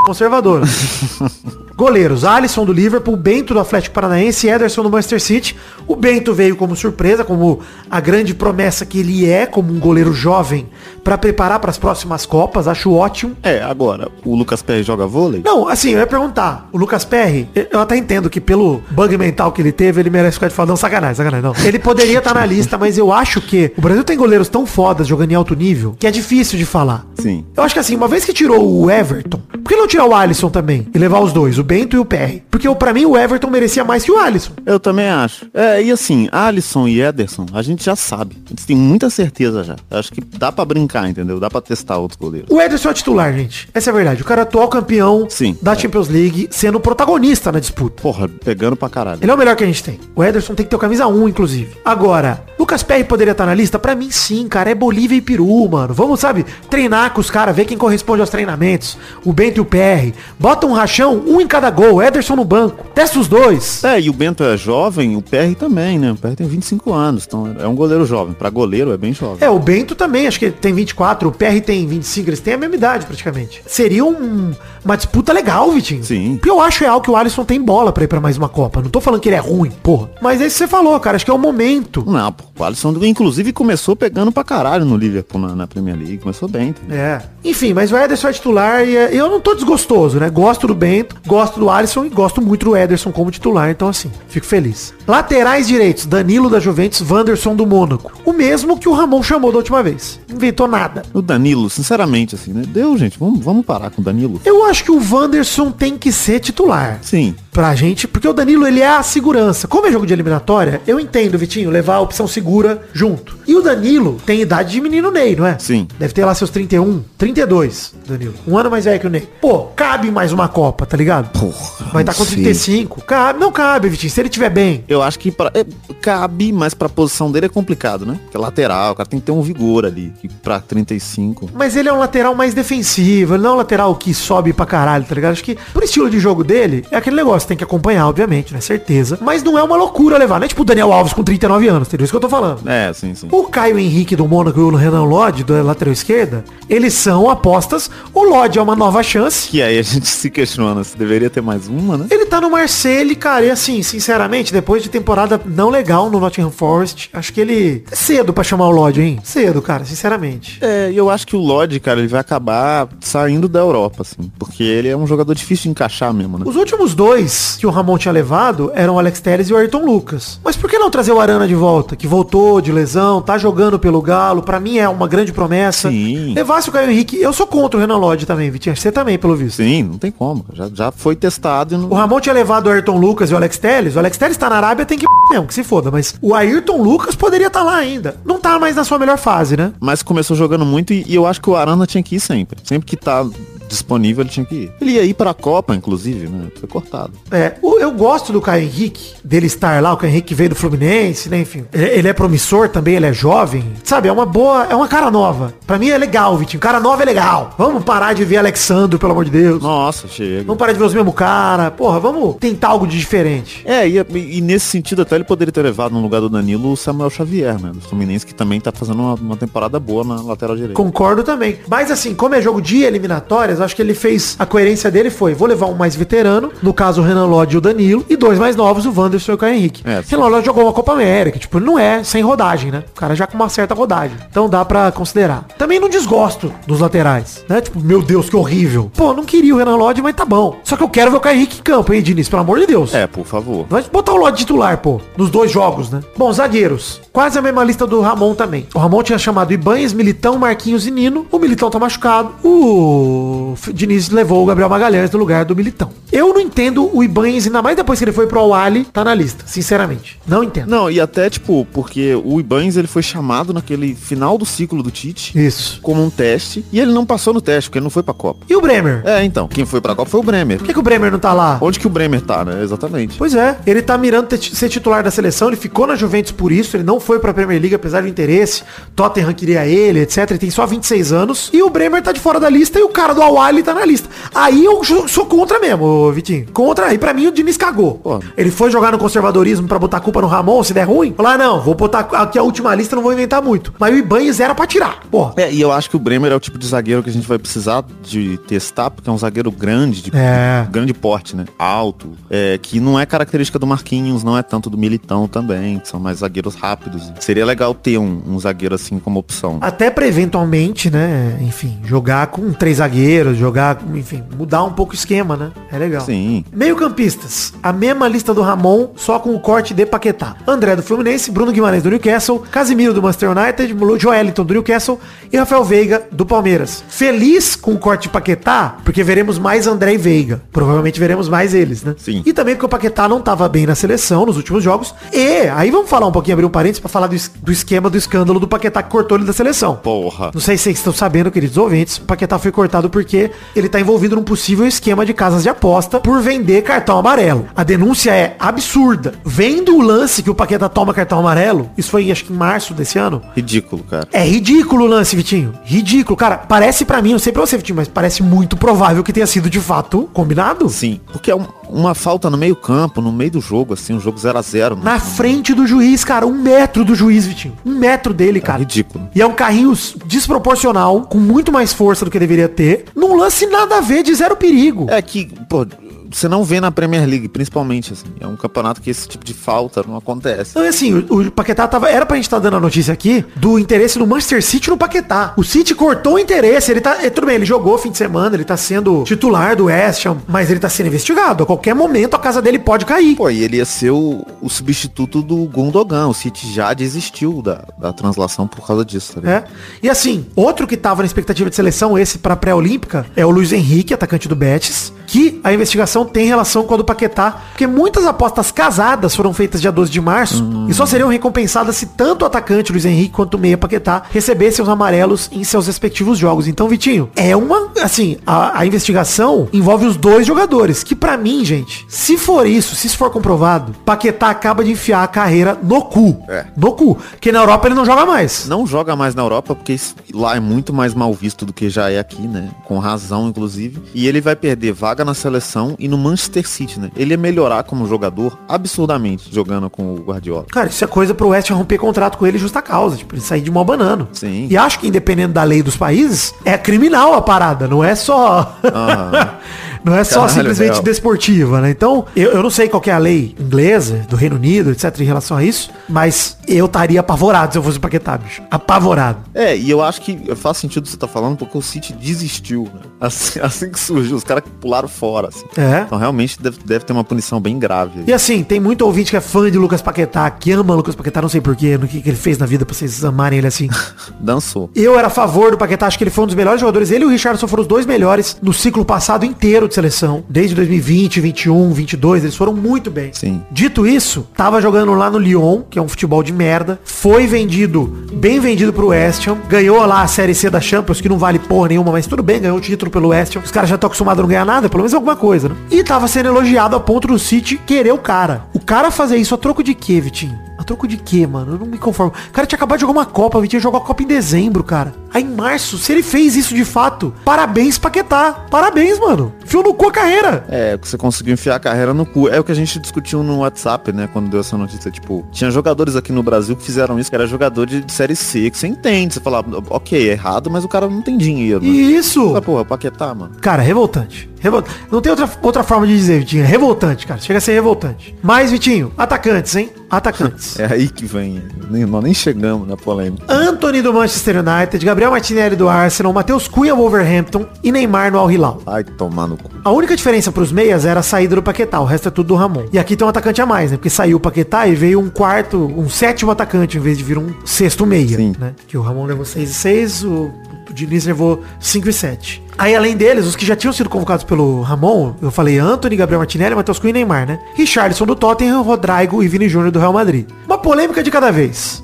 conservadora. Goleiros, Alisson do Liverpool, Bento do Atlético Paranaense e Ederson do Manchester City. O Bento veio como surpresa, como a grande promessa que ele é, como um goleiro jovem, pra preparar para as próximas Copas. Acho ótimo. É, agora, o Lucas Pérez joga vôlei? Não, assim, eu ia perguntar. O Lucas Perry, eu até entendo que pelo bug mental que ele teve, ele merece ficar de fora. Não, sacanagem, sacanagem, não. Ele poderia estar na lista, mas eu acho que o Brasil tem goleiros tão fodas jogando em alto nível que é difícil de falar. Sim. Eu acho que assim, uma vez que tirou o Everton, por que não tirar o Alisson também? E levar os dois, o Bento e o Perry? Porque pra mim o Everton merecia mais que o Alisson. Eu também acho. É, e assim, Alisson e Ederson, a gente já sabe. A gente tem muita certeza já. Acho que dá pra brincar, entendeu? Dá pra testar outros goleiros. O Ederson é titular, gente. Essa é a verdade. O cara é atual campeão Sim. da Champions League, sendo protagonista na disputa. Porra, pegando pra caralho. Ele é o melhor que a gente tem. O Ederson tem que ter o camisa 1, inclusive. Agora, Lucas Perry poderia estar na lista? Pra mim, sim, cara. É Bolívia e Peru, mano. Vamos, sabe, treinar com os caras, ver quem corresponde aos treinamentos. O Bento e o Perry. Bota um rachão, um em cada gol. Ederson no banco. Testa os dois. É, e o Bento é jovem, o PR também, né? O PR tem 25 anos, então é um goleiro jovem. Pra goleiro é bem jovem. É, o Bento também, acho que tem 24, o PR tem 25, eles têm a mesma idade praticamente. Seria um- uma disputa legal, Vitinho. Sim. Porque eu acho real que o Alisson tem bola pra ir pra mais uma Copa. Não tô falando que ele é ruim, porra. Mas é isso que você falou, cara. Acho que é o momento. Não, pô, o Alisson, inclusive, começou pegando pra caralho no Liverpool na, na Premier League. Começou bem, entendeu? É. Enfim, mas o Ederson é titular e é- eu não tô desgostoso, né? Gosto do Bento, gosto do Alisson e gosto muito do Ederson como titular, então assim, fico feliz. Laterais direitos, Danilo da Juventus, Wanderson do Mônaco. O mesmo que o Ramon chamou da última vez. Inventou nada. O Danilo, sinceramente, assim, né? Deu, gente. Vamos, vamos parar com o Danilo. Eu acho que o Wanderson tem que ser titular. Sim. Pra gente, porque o Danilo, ele é a segurança. Como é jogo de eliminatória, eu entendo, Vitinho, levar a opção segura junto. E o Danilo tem idade de menino Ney, não é? Sim. Deve ter lá seus 31, 32, Danilo. Um ano mais velho que o Ney. Pô, cabe mais uma Copa, tá ligado? Porra, Vai estar não com sei. 35. Cabe, não cabe, Vitinho, se ele tiver bem. Eu acho que pra, é, cabe, mas pra posição dele é complicado, né? Porque é lateral, o cara tem que ter um vigor ali. Que pra 35. Mas ele é um lateral mais defensivo, ele não é um lateral que sobe pra caralho, tá ligado? Acho que por estilo de jogo dele, é aquele negócio, tem que acompanhar, obviamente, né? Certeza. Mas não é uma loucura levar, não é tipo o Daniel Alves com 39 anos, entendeu? Isso que eu tô falando. É, sim, sim. O Caio Henrique do Mônaco e o Renan Lodge, do lateral esquerda, eles são apostas. O Lodge é uma nova chance. Que aí a gente se questiona se deveria ter mais uma, né? Ele tá no Marseille, cara, e assim, sinceramente, depois de temporada não legal no Nottingham Forest, acho que ele... É cedo pra chamar o Lodge, hein? Cedo, cara, sinceramente. É, e eu acho que o Lodge, cara, ele vai acabar saindo da Europa, assim. Porque ele é um jogador difícil de encaixar mesmo, né? Os últimos dois que o Ramon tinha levado eram o Alex Telles e o Ayrton Lucas. Mas por que não trazer o Arana de volta? Que voltou de lesão, tá jogando pelo Galo, pra mim é uma grande promessa. Sim. Levasse o Caio Henrique, eu sou contra o Renan Lodge também, Vitinho. Você também, pelo visto. Sim, não tem como. Já, já foi testado e não... O Ramon tinha levado o Ayrton Lucas e o Alex Telles. O Alex Telles tá na Arábia, tem que mesmo, que se foda. Mas o Ayrton Lucas poderia estar lá ainda. Não tá mais na sua melhor fase, né? Mas começou jogando muito e, e eu acho que o Arana tinha que ir sempre. Sempre que tá disponível, ele tinha que ir. Ele ia ir pra Copa, inclusive, né? Foi cortado. É, eu gosto do Caio Henrique, dele estar lá, o Caio Henrique veio do Fluminense, né, enfim. Ele, ele é promissor também, ele é jovem. Sabe, é uma boa, é uma cara nova. Pra mim é legal, Vitinho. Cara nova é legal. Vamos parar de ver Alexandro, pelo amor de Deus. Nossa, chega. Vamos parar de ver os mesmos cara. Porra, vamos tentar algo de diferente. É, e, e nesse sentido até ele poderia ter levado no lugar do Danilo o Samuel Xavier, né? Do Fluminense, que também tá fazendo uma, uma temporada boa na lateral direita. Concordo também. Mas assim, como é jogo de eliminatórias, acho que ele fez. A coerência dele foi: vou levar um mais veterano, no caso o Renan Lodge e o Danilo, e dois mais novos, o Wanderson e o Caio Henrique. É. Renan Lodge jogou uma Copa América, tipo, não é sem rodagem, né? O cara já com uma certa rodagem. Então dá pra considerar. Também não desgosto dos laterais, né? Tipo, meu Deus, que horrível. Pô, não queria o Renan Lodge, mas tá bom. Só que eu quero ver o Caio Henrique em campo, hein, Diniz? Pelo amor de Deus. É, por favor. Vai botar o Lodge titular, pô, nos dois jogos, né? Bom, zagueiros. Quase a mesma lista do Ramon também. O Ramon tinha chamado Ibanhes, Militão, Marquinhos e Nino. O Militão tá machucado. O F- Diniz levou o Gabriel Magalhães no lugar do Militão. Eu não entendo o Ibanhes, ainda mais depois que ele foi pro Al-Ali, tá na lista. Sinceramente. Não entendo. Não, e até, tipo, porque o Ibanez, ele foi chamado naquele final do ciclo do Tite Isso. como um teste, e ele não passou no teste, porque ele não foi pra Copa. E o Bremer? É, então, quem foi pra Copa foi o Bremer. Por que, que o Bremer não tá lá? Onde que o Bremer tá, né? Exatamente. Pois é, ele tá mirando ser titular da seleção, ele ficou na Juventus por isso, ele não foi pra Premier League apesar do interesse, Tottenham queria ele, etc, ele tem só 26 anos, e o Bremer tá de fora da lista e o cara do Awali tá na lista. Aí eu sou contra mesmo, Vitinho. Contra, aí pra mim o Diniz cagou. Pô. Ele foi jogar no conservadorismo pra botar culpa no Ramon, se der ruim, falar, não, vou botar aqui a última lista, não vou inventar muito. Mas o Ibanez era pra tirar, porra. É, e eu acho que o Bremer é o tipo de zagueiro que a gente vai precisar de testar, porque é um zagueiro grande, de É. grande porte, né? Alto, é, que não é característica do Marquinhos, não é tanto do Militão também, que são mais zagueiros rápidos. Seria legal ter um, um zagueiro assim como opção. Até pra eventualmente, né, enfim, jogar com três zagueiros, jogar, enfim, mudar um pouco o esquema, né? É legal. Sim. Meio campistas, a mesma lista do Ramon, só com o corte de Paquetá. André do Fluminense, Bruno Guimarães do Newcastle, Casimiro do Manchester United, Joeliton do Newcastle e Rafael Veiga do Palmeiras. Feliz com o corte de Paquetá, porque veremos mais André e Veiga. Provavelmente veremos mais eles, né? Sim. E também porque o Paquetá não tava bem na seleção nos últimos jogos. E aí vamos falar um pouquinho, abrir um parênteses pra falar do, do esquema do escândalo do Paquetá que cortou ele da seleção. Porra. Não sei se vocês estão sabendo, queridos ouvintes, o Paquetá foi cortado porque ele tá envolvido num possível esquema de casas de aposta por vender cartão amarelo. A denúncia é absurda. Vendo o lance que o Paquetá toma cartão amarelo, isso foi acho que em março desse ano, Ridículo, cara. é ridículo o lance, Vitinho. Ridículo. Cara, parece pra mim, não sei pra você, Vitinho, mas parece muito provável que tenha sido de fato combinado. Sim. Porque é um- uma falta no meio campo, no meio do jogo, assim, um jogo 0 a 0 Na frente do juiz, cara, um metro do juiz, Vitinho. Um metro dele, cara. ridículo. E é um carrinho desproporcional, com muito mais força do que deveria ter, num lance nada a ver de zero perigo. É que, pô, você não vê na Premier League, principalmente, assim. É um campeonato que esse tipo de falta não acontece. Então, assim, o, o Paquetá tava. Era pra gente estar dando a notícia aqui do interesse do Manchester City no Paquetá. O City cortou o interesse. Ele tá. é, tudo bem, ele jogou fim de semana, ele tá sendo titular do West Ham, mas ele tá sendo investigado. A qualquer momento a casa dele pode cair. Pô, e ele ia ser o, o substituto do Gundogan. O City já desistiu da, da translação por causa disso, tá ligado? É. E assim, outro que tava na expectativa de seleção, esse pra pré-olímpica, é o Luiz Henrique, atacante do Betis. Que a investigação tem relação com a do Paquetá, porque muitas apostas casadas foram feitas dia 12 de março e só seriam recompensadas se tanto o atacante Luiz Henrique quanto o meia Paquetá recebessem os amarelos em seus respectivos jogos. Então, Vitinho, é uma, assim, a, a investigação envolve os dois jogadores, que pra mim, gente, se for isso, se isso for comprovado, Paquetá acaba de enfiar a carreira no cu. É. No cu. Porque na Europa ele não joga mais. Não joga mais na Europa, porque lá é muito mais mal visto do que já é aqui, né? Com razão, inclusive. E ele vai perder vaga na seleção e no Manchester City, né? Ele ia melhorar como jogador absurdamente jogando com o Guardiola. Cara, isso é coisa pro West romper contrato com ele justa causa, tipo, ele sair de mó banano. Sim. E acho que independente da lei dos países, é criminal a parada, não é só não é só Caralho, simplesmente real. desportiva, né? Então, eu, eu não sei qual que é a lei inglesa, do Reino Unido, etc, em relação a isso, mas eu estaria apavorado se eu fosse o Paquetá, bicho. Apavorado. É, e eu acho que faz sentido o que você tá falando, porque o City desistiu, né? Assim, assim que surgiu, os caras pularam fora, assim. É. Então realmente deve, deve ter uma punição bem grave. E assim, tem muito ouvinte que é fã de Lucas Paquetá, que ama Lucas Paquetá, não sei porquê, no que, que ele fez na vida pra vocês amarem ele assim. Dançou. Eu era a favor do Paquetá, acho que ele foi um dos melhores jogadores. Ele e o Richardson foram os dois melhores no ciclo passado inteiro de seleção. Desde 2020, 21, 22, eles foram muito bem. Sim. Dito isso, tava jogando lá no Lyon, que é um futebol de merda. Foi vendido, bem vendido pro West Ham. Ganhou lá a Série C da Champions, que não vale porra nenhuma, mas tudo bem, ganhou o título pelo West Ham. Os caras já estão acostumados a não ganhar nada, pelo menos alguma coisa, né? E tava sendo elogiado a ponto do City querer o cara. O cara fazer isso a troco de quê, Vitinho? A troco de quê, mano? Eu não me conformo. O cara tinha acabado de jogar uma Copa, Vitinho jogou a Copa em dezembro, cara. Aí em março, se ele fez isso de fato, parabéns, Paquetá. Parabéns, mano. Fiou no cu a carreira. É, que você conseguiu enfiar a carreira no cu. É o que a gente discutiu no WhatsApp, né? Quando deu essa notícia. Tipo, tinha jogadores aqui no Brasil que fizeram isso, que era jogador de, série C, que você entende. Você fala, ok, é errado, mas o cara não tem dinheiro. Né? Isso. Ah, porra, Paquetá, mano. Cara, revoltante. Revol- Não tem outra, outra forma de dizer, Vitinho. É revoltante, cara. Chega a ser revoltante. Mas, Vitinho, atacantes, hein? Atacantes. É aí que vem. Nem, nós nem chegamos na polêmica. Anthony do Manchester United, Gabriel Martinelli do Arsenal, Matheus Cunha Wolverhampton e Neymar no Al Hilal. Ai, tomar no cu. A única diferença pros meias era a saída do Paquetá, o resto é tudo do Ramon. E aqui tem um atacante a mais, né? Porque saiu o Paquetá e veio um quarto, um sétimo atacante, em vez de vir um sexto meia, Sim. né? Que o Ramon levou 6 e 6, o, o Diniz levou 5 e 7. Aí, além deles, os que já tinham sido convocados pelo Ramon, eu falei Anthony, Gabriel Martinelli, Matheus Cunha e Neymar, né? Richarlison do Tottenham, Rodrigo e Vini Júnior do Real Madrid. Uma polêmica de cada vez.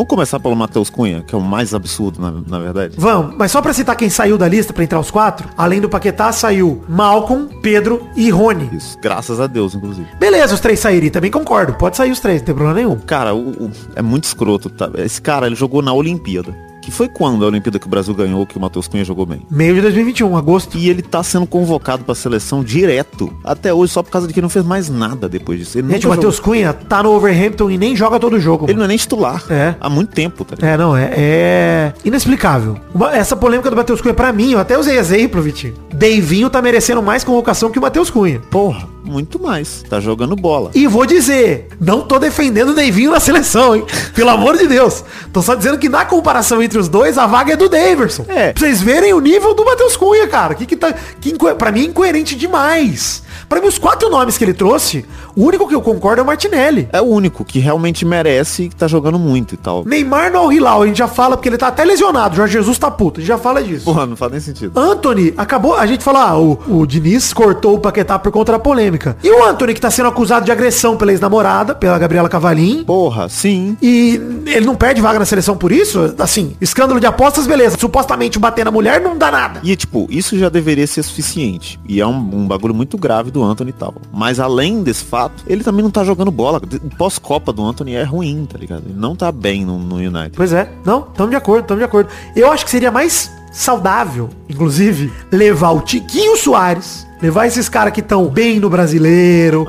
Vamos começar pelo Matheus Cunha, que é o mais absurdo, na, na verdade. Vamos, mas só pra citar quem saiu da lista pra entrar os quatro, além do Paquetá, saiu Malcolm, Pedro e Rony. Isso. Graças a Deus, inclusive. Beleza, os três saírem, também concordo. Pode sair os três, não tem problema nenhum. Cara, o, o- é muito escroto, tá? Esse cara, ele jogou na Olimpíada. Que foi quando a Olimpíada que o Brasil ganhou que o Matheus Cunha jogou bem? Meio de 2021, agosto. E ele tá sendo convocado pra seleção direto. Até hoje, só por causa de que não fez mais nada depois disso. Ele, Gente, o Matheus Cunha tá no Overhampton e nem joga todo jogo. ele não é nem titular. É. Há muito tempo, tá ligado? É, não, é, é inexplicável. Uma- essa polêmica do Matheus Cunha, pra mim, eu até usei exemplo, Vitinho. Deivinho tá merecendo mais convocação que o Matheus Cunha. Porra, muito mais. Tá jogando bola. E vou dizer, não tô defendendo o Deivinho na seleção, hein? Pelo amor de Deus. Tô só dizendo que na comparação entre os dois, a vaga é do Daverson. É. Pra vocês verem o nível do Matheus Cunha, cara. Que que tá, que pra mim é incoerente demais. Pra mim, os quatro nomes que ele trouxe, o único que eu concordo é o Martinelli. É o único que realmente merece e que tá jogando muito e tal. Neymar no Al Hilal, a gente já fala porque ele tá até lesionado. Jorge Jesus tá puto, a gente já fala disso. Porra, não faz nem sentido. Anthony, acabou, a gente falou, ah, o, o Diniz cortou o Paquetá por conta da polêmica. E o Anthony, que tá sendo acusado de agressão pela ex-namorada, pela Gabriela Cavalim, Porra, sim. e ele não perde vaga na seleção por isso? Assim, escândalo de apostas, beleza. Supostamente bater na mulher não dá nada. E, tipo, isso já deveria ser suficiente. E é um, um bagulho muito grave do Anthony e tal. Mas além desse fato, ele também não tá jogando bola. Pós-Copa do Anthony é ruim, tá ligado? Ele não tá bem no, no United. Pois é, não, tamo de acordo, tamo de acordo. Eu acho que seria mais saudável, inclusive, levar o Tiquinho Soares, levar esses caras que estão bem no brasileiro,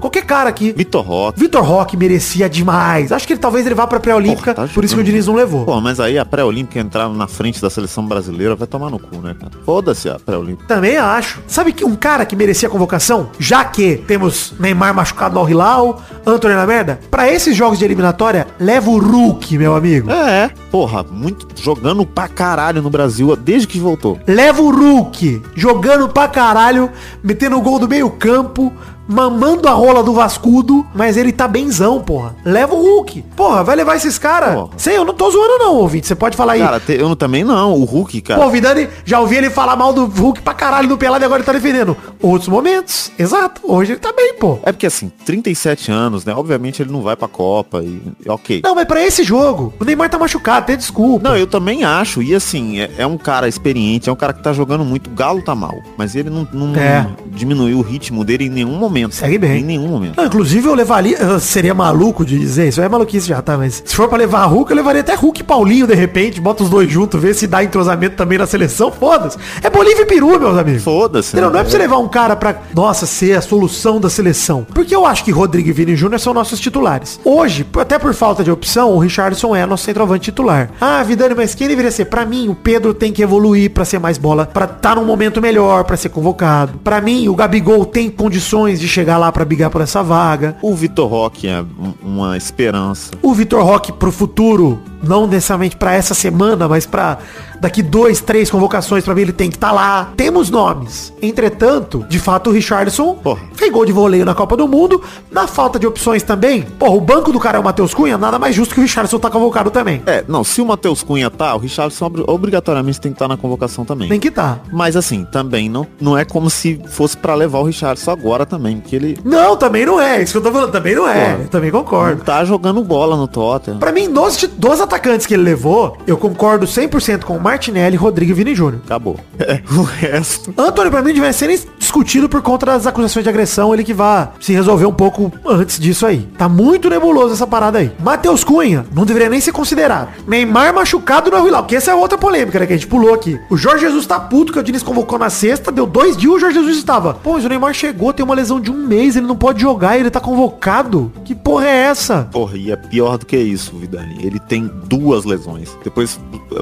qualquer cara aqui. Vitor Roque. Vitor Roque merecia demais. Acho que ele talvez ele vá pra pré-olímpica, tá por isso que o. Diniz não levou. Pô, mas aí a pré-olímpica entrar na frente da seleção brasileira vai tomar no cu, né, cara? Foda-se a pré-olímpica. Também acho. Sabe que um cara que merecia convocação, já que temos Neymar machucado no Al Hilal, Antônio na merda, pra esses jogos de eliminatória, leva o Hulk, meu amigo. É, porra, muito jogando pra caralho no Brasil desde que voltou. Leva o Hulk, jogando pra caralho, metendo o gol do meio campo, mamando a rola do Vascudo, mas ele tá benzão, porra. Leva o Hulk. Porra, vai levar esses caras. Sei, eu não tô zoando não, ouvinte. Você pode falar aí. Cara, te- eu não- também não. O Hulk, cara. Pô, o Vidani, já ouvi ele falar mal do Hulk pra caralho no pelado e agora ele tá defendendo. Outros momentos. Exato. Hoje ele tá bem, pô. É porque assim, 37 anos, né? Obviamente ele não vai pra Copa e. Ok. Não, mas pra esse jogo, o Neymar tá machucado, tem desculpa. Não, eu também acho. E assim, é, é um cara experiente, é um cara que tá jogando muito. O Galo tá mal. Mas ele não, não É. diminuiu o ritmo dele em nenhum momento. Segue bem. Em nenhum momento. Não, inclusive eu levaria. Eu seria maluco de dizer, isso é maluquice já, tá? Mas se for pra levar Hulk, eu levaria até Hulk e Paulinho de repente, bota os dois juntos, vê se dá entrosamento também na seleção, foda-se. É Bolívia e Peru, meus amigos. Foda-se. Entendeu? Não é né? pra você levar um cara pra, nossa, ser a solução da seleção. Porque eu acho que Rodrigo e Vini Júnior são nossos titulares. Hoje, até por falta de opção, o Richardson é nosso centroavante titular. Ah, Vidani, mas quem deveria ser? Pra mim, o Pedro tem que evoluir pra ser mais bola, pra estar num momento melhor, pra ser convocado. Pra mim, o Gabigol tem condições de chegar lá pra brigar por essa vaga. O Vitor Roque é um- uma esperança. O Vitor Roque pro futuro, não necessariamente pra essa semana, mas pra daqui dois, três convocações pra mim ele tem que estar lá. Temos nomes. Entretanto, de fato o Richardson Porra. fez gol de voleio na Copa do Mundo. Na falta de opções também, porra, o banco do cara é o Matheus Cunha, nada mais justo que o Richardson tá convocado também. É, não, se o Matheus Cunha tá, o Richardson obri- obrigatoriamente tem que estar na convocação também. Tem que tá. Mas assim, também não, não é como se fosse pra levar o Richardson agora também, porque ele Não, também não é. Isso que eu tô falando, também não é. Eu também concordo. tá jogando bola no Tottenham. Pra mim, dos, dos atacantes que ele levou, eu concordo 100% com o Martinelli, Rodrigo e Vini Júnior. Acabou. É, o resto. Antônio, pra mim, devia ser nem discutido por conta das acusações de agressão. Ele que vá se resolver um pouco antes disso aí. Tá muito nebuloso essa parada aí. Matheus Cunha, não deveria nem ser considerado. Neymar machucado no Hilal, porque essa é outra polêmica, né, que a gente pulou aqui. O Jorge Jesus tá puto que o Diniz convocou na sexta, deu dois dias o Jorge Jesus estava. Pô, mas o Neymar chegou, tem uma lesão de um mês, ele não pode jogar, ele tá convocado. Que porra é essa? Porra, e é pior do que isso, Vidani. Ele tem duas lesões. Depois,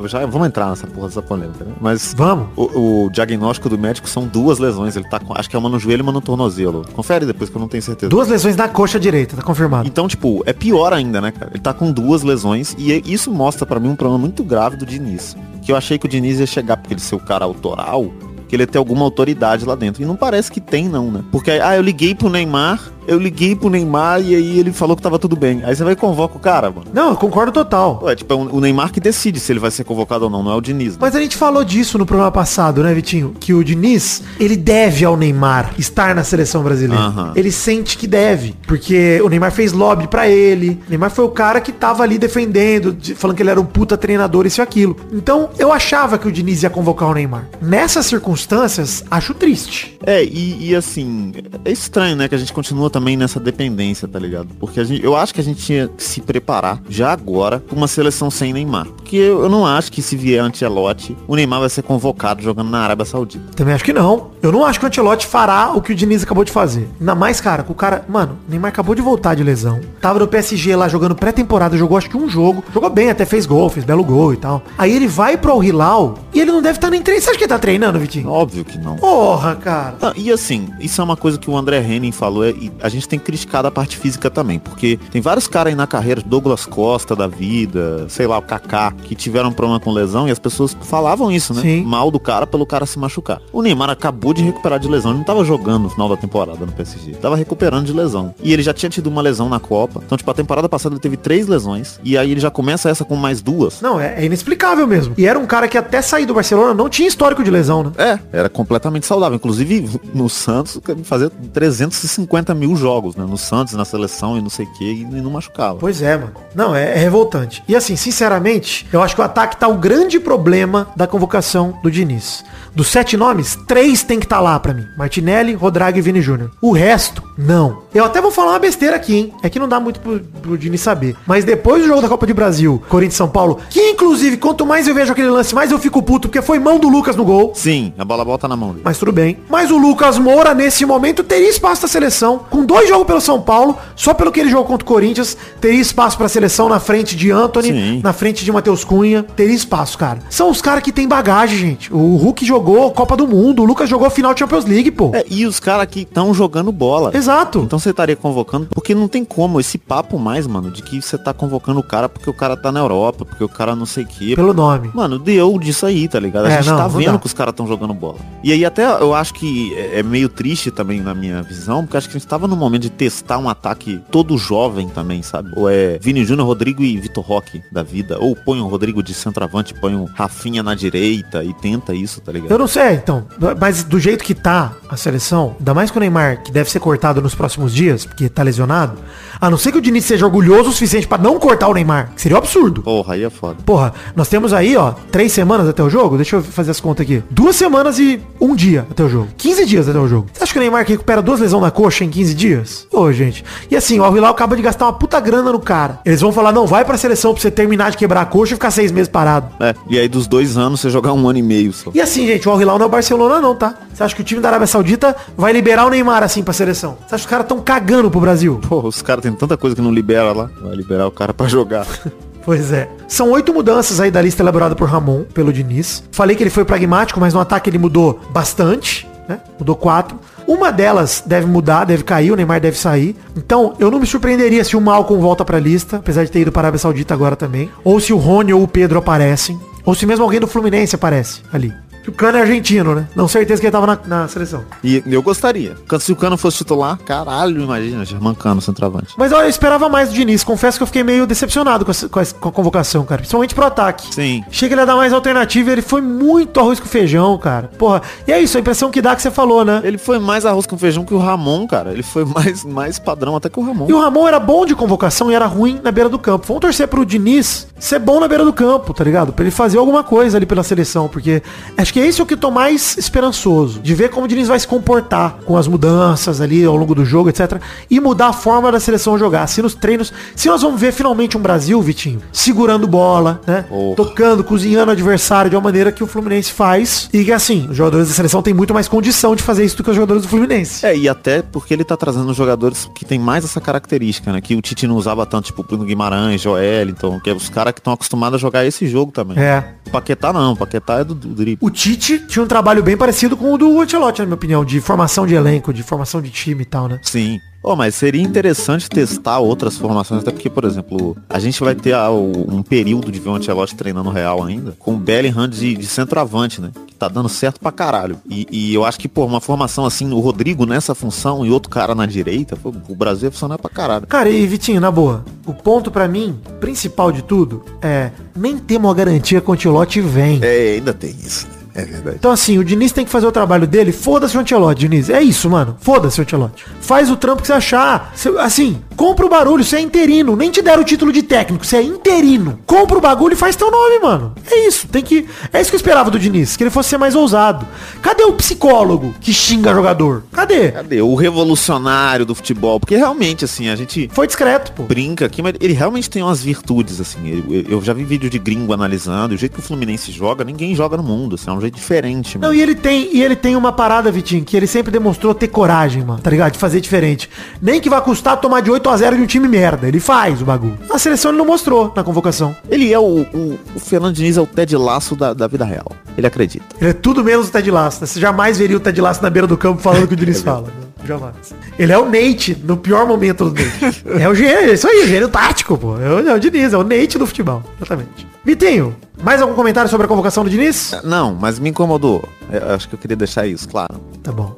já vamos entrar nessa porra dessa polêmica, né? Mas Vamos. o, o diagnóstico do médico são duas lesões. Ele tá com, acho que é uma no joelho e uma no tornozelo. Confere depois que eu não tenho certeza. Duas lesões na coxa direita, tá confirmado. Então, tipo, é pior ainda, né, cara? Ele tá com duas lesões e é- isso mostra pra mim um problema muito grave do Diniz. Que eu achei que o Diniz ia chegar porque ele ser o cara autoral, que ele ia ter alguma autoridade lá dentro. E não parece que tem, não, né? Porque, ah, eu liguei pro Neymar, eu liguei pro Neymar e aí ele falou que tava tudo bem. Aí você vai e convoca o cara, mano. Não, eu concordo total. Pô, é tipo, é o Neymar que decide se ele vai ser convocado ou não, não é o Diniz. né? Mas a gente falou disso no programa passado, né, Vitinho? Que o Diniz, ele deve ao Neymar estar na seleção brasileira. Ele sente que deve. Porque o Neymar fez lobby pra ele. O Neymar foi o cara que tava ali defendendo, de- falando que ele era um puta treinador, isso e aquilo. Então, eu achava que o Diniz ia convocar o Neymar. Nessas circunstâncias, acho triste. É, e, e assim, é estranho, né, que a gente continua também nessa dependência, tá ligado? Porque a gente, eu acho que a gente tinha que se preparar já agora pra uma seleção sem Neymar. Porque eu, eu não acho que se vier Ancelotti, o Neymar vai ser convocado jogando na Arábia Saudita. Também acho que não. Eu não acho que o Ancelotti fará o que o Diniz acabou de fazer. Ainda mais, cara, com o cara... Mano, o Neymar acabou de voltar de lesão. Tava no PSG lá jogando pré-temporada, jogou acho que um jogo. Jogou bem, até fez gol, fez belo gol e tal. Aí ele vai pro Hilal e ele não deve estar nem treinando. Você acha que ele tá treinando, Vitinho? Óbvio que não. Porra, cara. Ah, e assim, isso é uma coisa que o André Henning falou, é, e a gente tem que criticar a parte física também, porque tem vários caras aí na carreira, Douglas Costa da vida, sei lá, o Kaká, que tiveram problema com lesão e as pessoas falavam isso, né? Sim. Mal do cara pelo cara se machucar. O Neymar acabou de recuperar de lesão, ele não tava jogando no final da temporada no PSG, ele tava recuperando de lesão. E ele já tinha tido uma lesão na Copa, então tipo, a temporada passada ele teve três lesões, e aí ele já começa essa com mais duas. Não, é, é inexplicável mesmo. E era um cara que até sair do Barcelona não tinha histórico de lesão, né? É, era completamente saudável. Inclusive, no Santos, fazia 350 mil jogos, né? No Santos, na seleção e não sei o que, e não machucava. Pois é, mano. Não, é, é revoltante. E assim, sinceramente, eu acho que o ataque tá o grande problema da convocação do Diniz. Dos sete nomes, três tem que estar lá pra mim. Martinelli, Rodrigo e Vini Júnior. O resto, não. Eu até vou falar uma besteira aqui, hein? É que não dá muito pro, pro Diniz saber. Mas depois do jogo da Copa de Brasil, Corinthians e São Paulo, que inclusive, quanto mais eu vejo aquele lance, mais eu fico puto, porque foi mão do Lucas no gol. Sim, a bola volta na mão dele. Mas tudo bem. Mas o Lucas Moura, nesse momento, teria espaço na seleção. Com dois jogos pelo São Paulo, só pelo que ele jogou contra o Corinthians, teria espaço pra seleção na frente de Anthony, Sim. na frente de Matheus Cunha. Teria espaço, cara. São os caras que tem bagagem, gente. O Hulk jogou Copa do Mundo, o Lucas jogou final Champions League, pô. É, e os caras que estão jogando bola. Exato. Então você estaria convocando, porque não tem como esse papo mais, mano, de que você tá convocando o cara porque o cara tá na Europa, porque o cara não sei o quê. Pelo nome. Mano, deu disso aí, tá ligado? A É, gente não, tá não vendo dá. que os caras estão jogando bola. E aí até eu acho que é é meio triste também na minha visão, porque acho que a gente tava no momento de testar um ataque todo jovem também, sabe? Ou é Vini Júnior, Rodrigo e Vitor Roque da vida. Ou põe o Rodrigo de centroavante, põe o Rafinha na direita e tenta isso, tá ligado? Eu não sei, então. Mas do jeito que tá a seleção, ainda mais com o Neymar, que deve ser cortado nos próximos dias, porque tá lesionado, a não ser que o Diniz seja orgulhoso o suficiente pra não cortar o Neymar, que seria um absurdo. Porra, aí é foda. Porra, nós temos aí, ó, três semanas até o jogo. Deixa eu fazer as contas aqui. Duas semanas e um dia até o jogo. 15 dias até o jogo. Você acha que o Neymar que recupera duas lesões na coxa em 15 dias? Ô, gente. E assim, o Al-Hilal acaba de gastar uma puta grana no cara. Eles vão falar, não, vai pra seleção pra você terminar de quebrar a coxa e ficar seis meses parado. É, e aí dos dois anos você jogar um ano e meio só. E assim, gente, o Al-Hilal não é o Barcelona não, tá? Você acha que o time da Arábia Saudita vai liberar o Neymar assim pra seleção? Você acha que os caras tão cagando pro Brasil? Porra, os caras tem tanta coisa que não libera lá. Vai liberar o cara pra jogar. Pois é. São oito mudanças aí da lista elaborada por Ramon, pelo Diniz. Falei que ele foi pragmático, mas no ataque ele mudou bastante, né? Mudou quatro. Uma delas deve mudar, deve cair, o Neymar deve sair. Então, eu não me surpreenderia se o Malcom volta pra lista, apesar de ter ido para a Arábia Saudita agora também. Ou se o Rony ou o Pedro aparecem. Ou se mesmo alguém do Fluminense aparece ali. Que o Cano é argentino, né? Não certeza que ele tava na, na seleção. E eu gostaria. Se o Cano fosse titular, caralho, imagina, Germancano, centroavante. Mas olha, eu esperava mais do Diniz. Confesso que eu fiquei meio decepcionado com, essa- com essa- com a convocação, cara. Principalmente pro ataque. Sim. Achei que ele ia dar mais alternativa e ele foi muito arroz com feijão, cara. Porra. E é isso, a impressão que dá que você falou, né? Ele foi mais arroz com feijão que o Ramon, cara. Ele foi mais, mais padrão até que o Ramon. E o Ramon era bom de convocação e era ruim na beira do campo. Vamos torcer pro Diniz ser bom na beira do campo, tá ligado? Pra ele fazer alguma coisa ali pela seleção, porque acho que é isso que eu tô mais esperançoso. De ver como o Diniz vai se comportar com as mudanças ali ao longo do jogo, etc. E mudar a forma da seleção jogar. Se nos treinos, se nós vamos ver finalmente um Brasil, Vitinho, segurando bola, né? Porra. Tocando, cozinhando o adversário de uma maneira que o Fluminense faz. E que assim, os jogadores da seleção têm muito mais condição de fazer isso do que os jogadores do Fluminense. É, e até porque ele tá trazendo jogadores que tem mais essa característica, né? Que o Tite não usava tanto, tipo Bruno Guimarães, Joel, então, que é os caras que estão acostumados a jogar esse jogo também. É. O Paquetá não, o Paquetá é do, do drible. O Tite tinha um trabalho bem parecido com o do Ancelotti, na minha opinião, de formação de elenco, de formação de time e tal, né? Sim. Oh, mas seria interessante testar outras formações, até porque, por exemplo, a gente vai ter ah, um período de ver o Ancelotti treinando real ainda, com o Bellingham de, de centroavante, né? Que tá dando certo pra caralho. E, e eu acho que, pô, uma formação assim, o Rodrigo nessa função e outro cara na direita, pô, o Brasil ia funcionar pra caralho. Cara, e Vitinho, na boa, o ponto pra mim, principal de tudo, é nem temos a garantia que o Ancelotti vem. É, ainda tem isso, né? É verdade. Então assim, o Diniz tem que fazer o trabalho dele, foda-se o Ancelotti, Diniz. É isso, mano. Foda-se o Ancelotti. Faz o trampo que você achar. Você- assim, compra o barulho, você é interino. Nem te deram o título de técnico, você é interino. Compra o bagulho e faz teu nome, mano. É isso, tem que... É isso que eu esperava do Diniz, que ele fosse ser mais ousado. Cadê o psicólogo que xinga jogador? Cadê? Cadê? O revolucionário do futebol. Porque realmente, assim, a gente Foi discreto, pô. brinca aqui, mas ele realmente tem umas virtudes, assim. Ele- eu já vi vídeo de gringo analisando, o jeito que o Fluminense joga, ninguém joga no mundo, assim, é um jeito diferente, Não, mano. e ele tem, e ele tem uma parada, Vitinho, que ele sempre demonstrou ter coragem, mano, tá ligado? De fazer diferente. Nem que vai custar tomar de 8 a 0 de um time merda. Ele faz o bagulho. A seleção ele não mostrou na convocação. Ele é o, o, o Fernando Diniz é o Ted Laço da, da vida real. Ele acredita. Ele é tudo menos o Ted Lasso. né? Você jamais veria o Ted Lasso na beira do campo falando o que o Diniz fala. né? Jamais. Ele é o Nate, no pior momento do Nate. É o gênio, é isso aí, gênio tático, pô. É o, é o Diniz, é o Nate do futebol. Exatamente. Vitinho, mais algum comentário sobre a convocação do Diniz? Não, mas me incomodou. Eu acho que eu queria deixar isso, claro. Tá bom.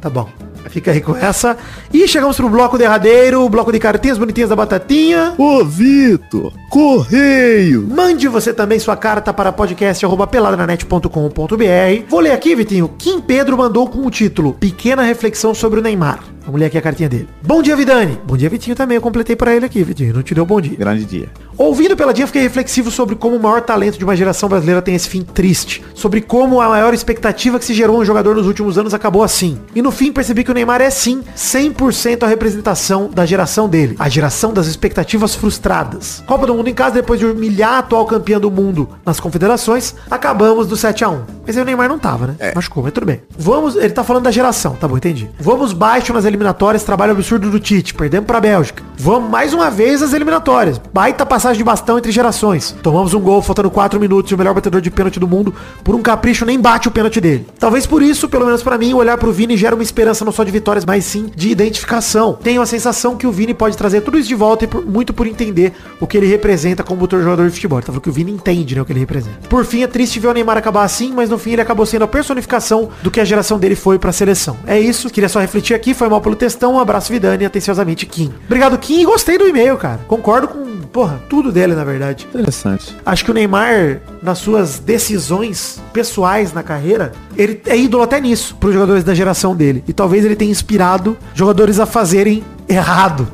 Tá bom. Fica aí com essa. E chegamos pro bloco derradeiro, o bloco de cartinhas bonitinhas da batatinha. Ô, Vitor, correio! Mande você também sua carta para podcast.peladranet.com.br. Vou ler aqui, Vitinho. Kim Pedro mandou com o título Pequena Reflexão sobre o Neymar. Vamos ler aqui a cartinha dele. Bom dia, Vidani. Bom dia, Vitinho também. Eu completei para ele aqui, Vitinho. Não te deu bom dia. Grande dia. Ouvindo pela dia, fiquei reflexivo sobre como o maior talento de uma geração brasileira tem esse fim triste. Sobre como a maior expectativa que se gerou em um jogador nos últimos anos acabou assim. E no fim percebi que o Neymar é sim 100% a representação da geração dele. A geração das expectativas frustradas. Copa do Mundo em casa, depois de humilhar a atual campeã do mundo nas confederações, acabamos do 7 a 1 Mas aí o Neymar não tava, né? Machucou, mas tudo bem. Vamos, ele tá falando da geração, tá bom, entendi. Vamos baixo nas eliminatórias, trabalho absurdo do Tite, perdemos pra Bélgica. Vamos mais uma vez às eliminatórias. Baita passagem de bastão entre gerações. Tomamos um gol faltando 4 minutos e o melhor batedor de pênalti do mundo, por um capricho, nem bate o pênalti dele. Talvez por isso, pelo menos pra mim, olhar pro Vini gera uma esperança não só de vitórias, mas sim de identificação. Tenho a sensação que o Vini pode trazer tudo isso de volta e por- muito por entender o que ele representa como motor jogador de futebol. Ele tá falando que o Vini entende né, o que ele representa. Por fim, é triste ver o Neymar acabar assim, mas no fim ele acabou sendo a personificação do que a geração dele foi pra seleção. É isso, queria só refletir aqui, foi mal pelo textão, um abraço Vidani atenciosamente Kim. Obrigado Kim gostei do e-mail, cara. Concordo com, porra, tudo dele na verdade. Interessante. Acho que o Neymar, nas suas decisões pessoais na carreira, ele é ídolo até nisso, para os jogadores da geração dele. E talvez ele tenha inspirado jogadores a fazerem errado.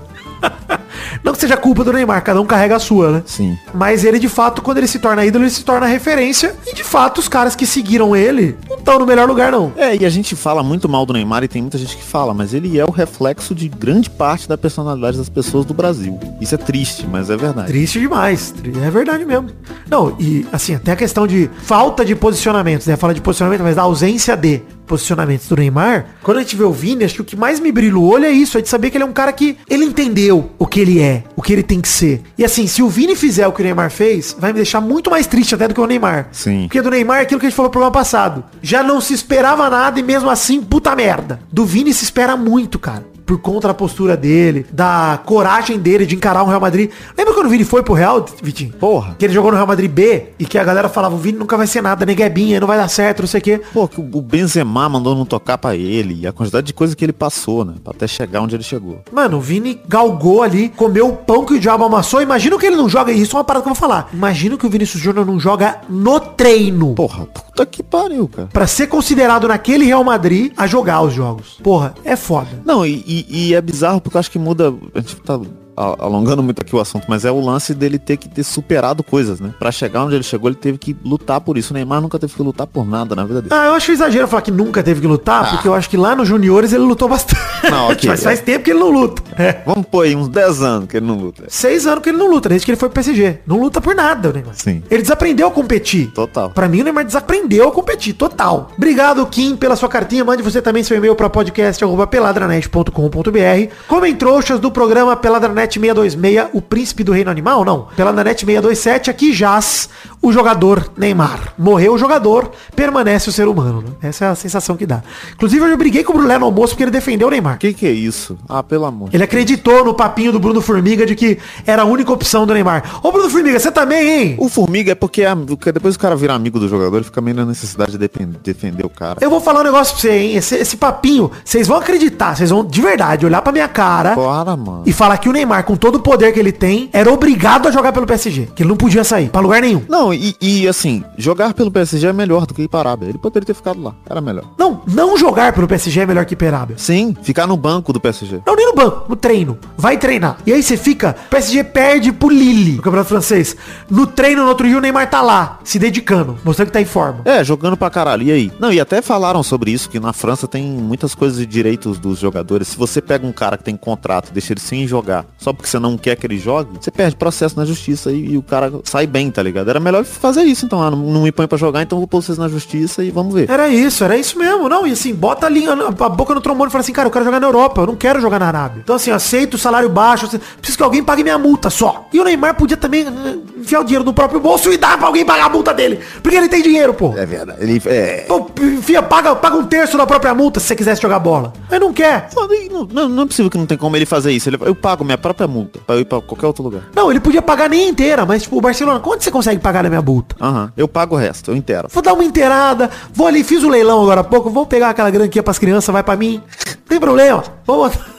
Seja culpa do Neymar, cada um carrega a sua, né? Sim. Mas ele, de fato, quando ele se torna ídolo, ele se torna referência. E, de fato, os caras que seguiram ele não estão no melhor lugar, não. É, e a gente fala muito mal do Neymar e tem muita gente que fala, mas ele é o reflexo de grande parte da personalidade das pessoas do Brasil. Isso é triste, mas é verdade. Triste demais. É verdade mesmo. Não, e assim, até a questão de falta de posicionamentos, né? Fala de posicionamento, mas da ausência de posicionamentos do Neymar. Quando a gente vê o Vini, acho que o que mais me brilha o olho é isso, é de saber que ele é um cara que ele entendeu o que ele é, o que ele tem que ser. E assim, se o Vini fizer o que o Neymar fez, vai me deixar muito mais triste até do que o Neymar. Sim. Porque do Neymar é aquilo que a gente falou no programa passado. Já não se esperava nada e mesmo assim, puta merda. Do Vini se espera muito, cara. Por conta da postura dele, da coragem dele de encarar um Real Madrid. Lembra quando o Vini foi pro Real, Vitinho? Porra. Que ele jogou no Real Madrid B e que a galera falava, o Vini nunca vai ser nada, neguebinha, não vai dar certo, não sei o quê. Pô, que o Benzema mandou não tocar pra ele, e a quantidade de coisa que ele passou, né? Pra até chegar onde ele chegou. Mano, o Vini galgou ali, comeu o pão que o diabo amassou. Imagina que ele não joga, isso é uma parada que eu vou falar. Imagina que o Vinícius Júnior não joga no treino. Porra, puta que pariu, cara. Pra ser considerado naquele Real Madrid a jogar os jogos. Porra, é foda. Não, e, e- e é bizarro porque eu acho que muda. A gente tá alongando muito aqui o assunto, mas é o lance dele ter que ter superado coisas, né? Pra chegar onde ele chegou, ele teve que lutar por isso. O Neymar nunca teve que lutar por nada na vida dele. Ah, eu acho exagero falar que nunca teve que lutar, porque eu acho que lá nos juniores ele lutou bastante. Não, ok. Mas faz tempo que ele não luta. É. Vamos pôr aí uns 10 anos que ele não luta. Seis anos que ele não luta, desde que ele foi pro PSG. Não luta por nada, o Neymar. Sim. Ele desaprendeu a competir. Total. Pra mim, o Neymar desaprendeu a competir, total. Obrigado, Kim, pela sua cartinha. Mande você também seu e-mail pra podcast.peladranet.com.br. Comem trouxas do programa Peladranet 626, o príncipe do reino animal? Não. Peladranet 627, aqui jaz o jogador Neymar. Morreu o jogador, permanece o ser humano. Né? Essa é a sensação que dá. Inclusive, eu já briguei com o Brulé no almoço porque ele defendeu o Neymar. Que que é isso? Ah, pelo amor. Ele acreditou no papinho do Bruno Formiga de que era a única opção do Neymar. Ô, Bruno Formiga, você também, hein? O Formiga é porque, é- porque depois o cara vira amigo do jogador, ele fica meio na necessidade de depen- defender o cara. Eu vou falar um negócio pra você, hein? Esse, esse papinho, vocês vão acreditar, vocês vão de verdade olhar pra minha cara Bora, mano. e falar que o Neymar, com todo o poder que ele tem, era obrigado a jogar pelo PSG. Que ele não podia sair pra lugar nenhum. Não, e, e, assim, jogar pelo PSG é melhor do que ir para Arábia. Ele poderia ter ficado lá. Era melhor. Não, não jogar pelo PSG é melhor que Perábia. Sim, ficar no banco do PSG. Não, nem no banco, no treino. Vai treinar. E aí você fica, o PSG perde pro Lille, no Campeonato Francês. No treino, no outro dia, o Neymar tá lá, se dedicando, mostrando que tá em forma. É, jogando pra caralho. E aí? Não, e até falaram sobre isso, que na França tem muitas coisas de direitos dos jogadores. Se você pega um cara que tem contrato e deixa ele sem jogar, só porque você não quer que ele jogue, você perde processo na justiça e, e o cara sai bem, tá ligado? Era melhor fazer isso, então. Ah, não, não me põe pra jogar, então vou pôr vocês na justiça e vamos ver. Era isso, era isso mesmo. Não, e assim, bota a, linha, a boca no trombone e fala assim, cara, eu quero jogar na Europa, eu não quero jogar na Arábia. Então assim, eu aceito o salário baixo, assim, preciso que alguém pague minha multa só. E o Neymar podia também eh, enfiar o dinheiro no próprio bolso e dar pra alguém pagar a multa dele. Porque ele tem dinheiro, pô. É verdade. Ele é. Pô, enfia, paga, paga um terço da própria multa se você quisesse jogar bola. Mas não quer. Não, não, não é possível que não tem como ele fazer isso. Ele, eu pago minha própria multa pra eu ir pra qualquer outro lugar. Não, ele podia pagar nem inteira, mas tipo, o Barcelona, quanto você consegue pagar na minha multa? Aham. Eu pago o resto, eu inteiro. Vou dar uma inteirada, vou ali, fiz o leilão agora há pouco, vou pegar aquela granquinha pras crianças, vai pra mim. Não tem problema. Vamos.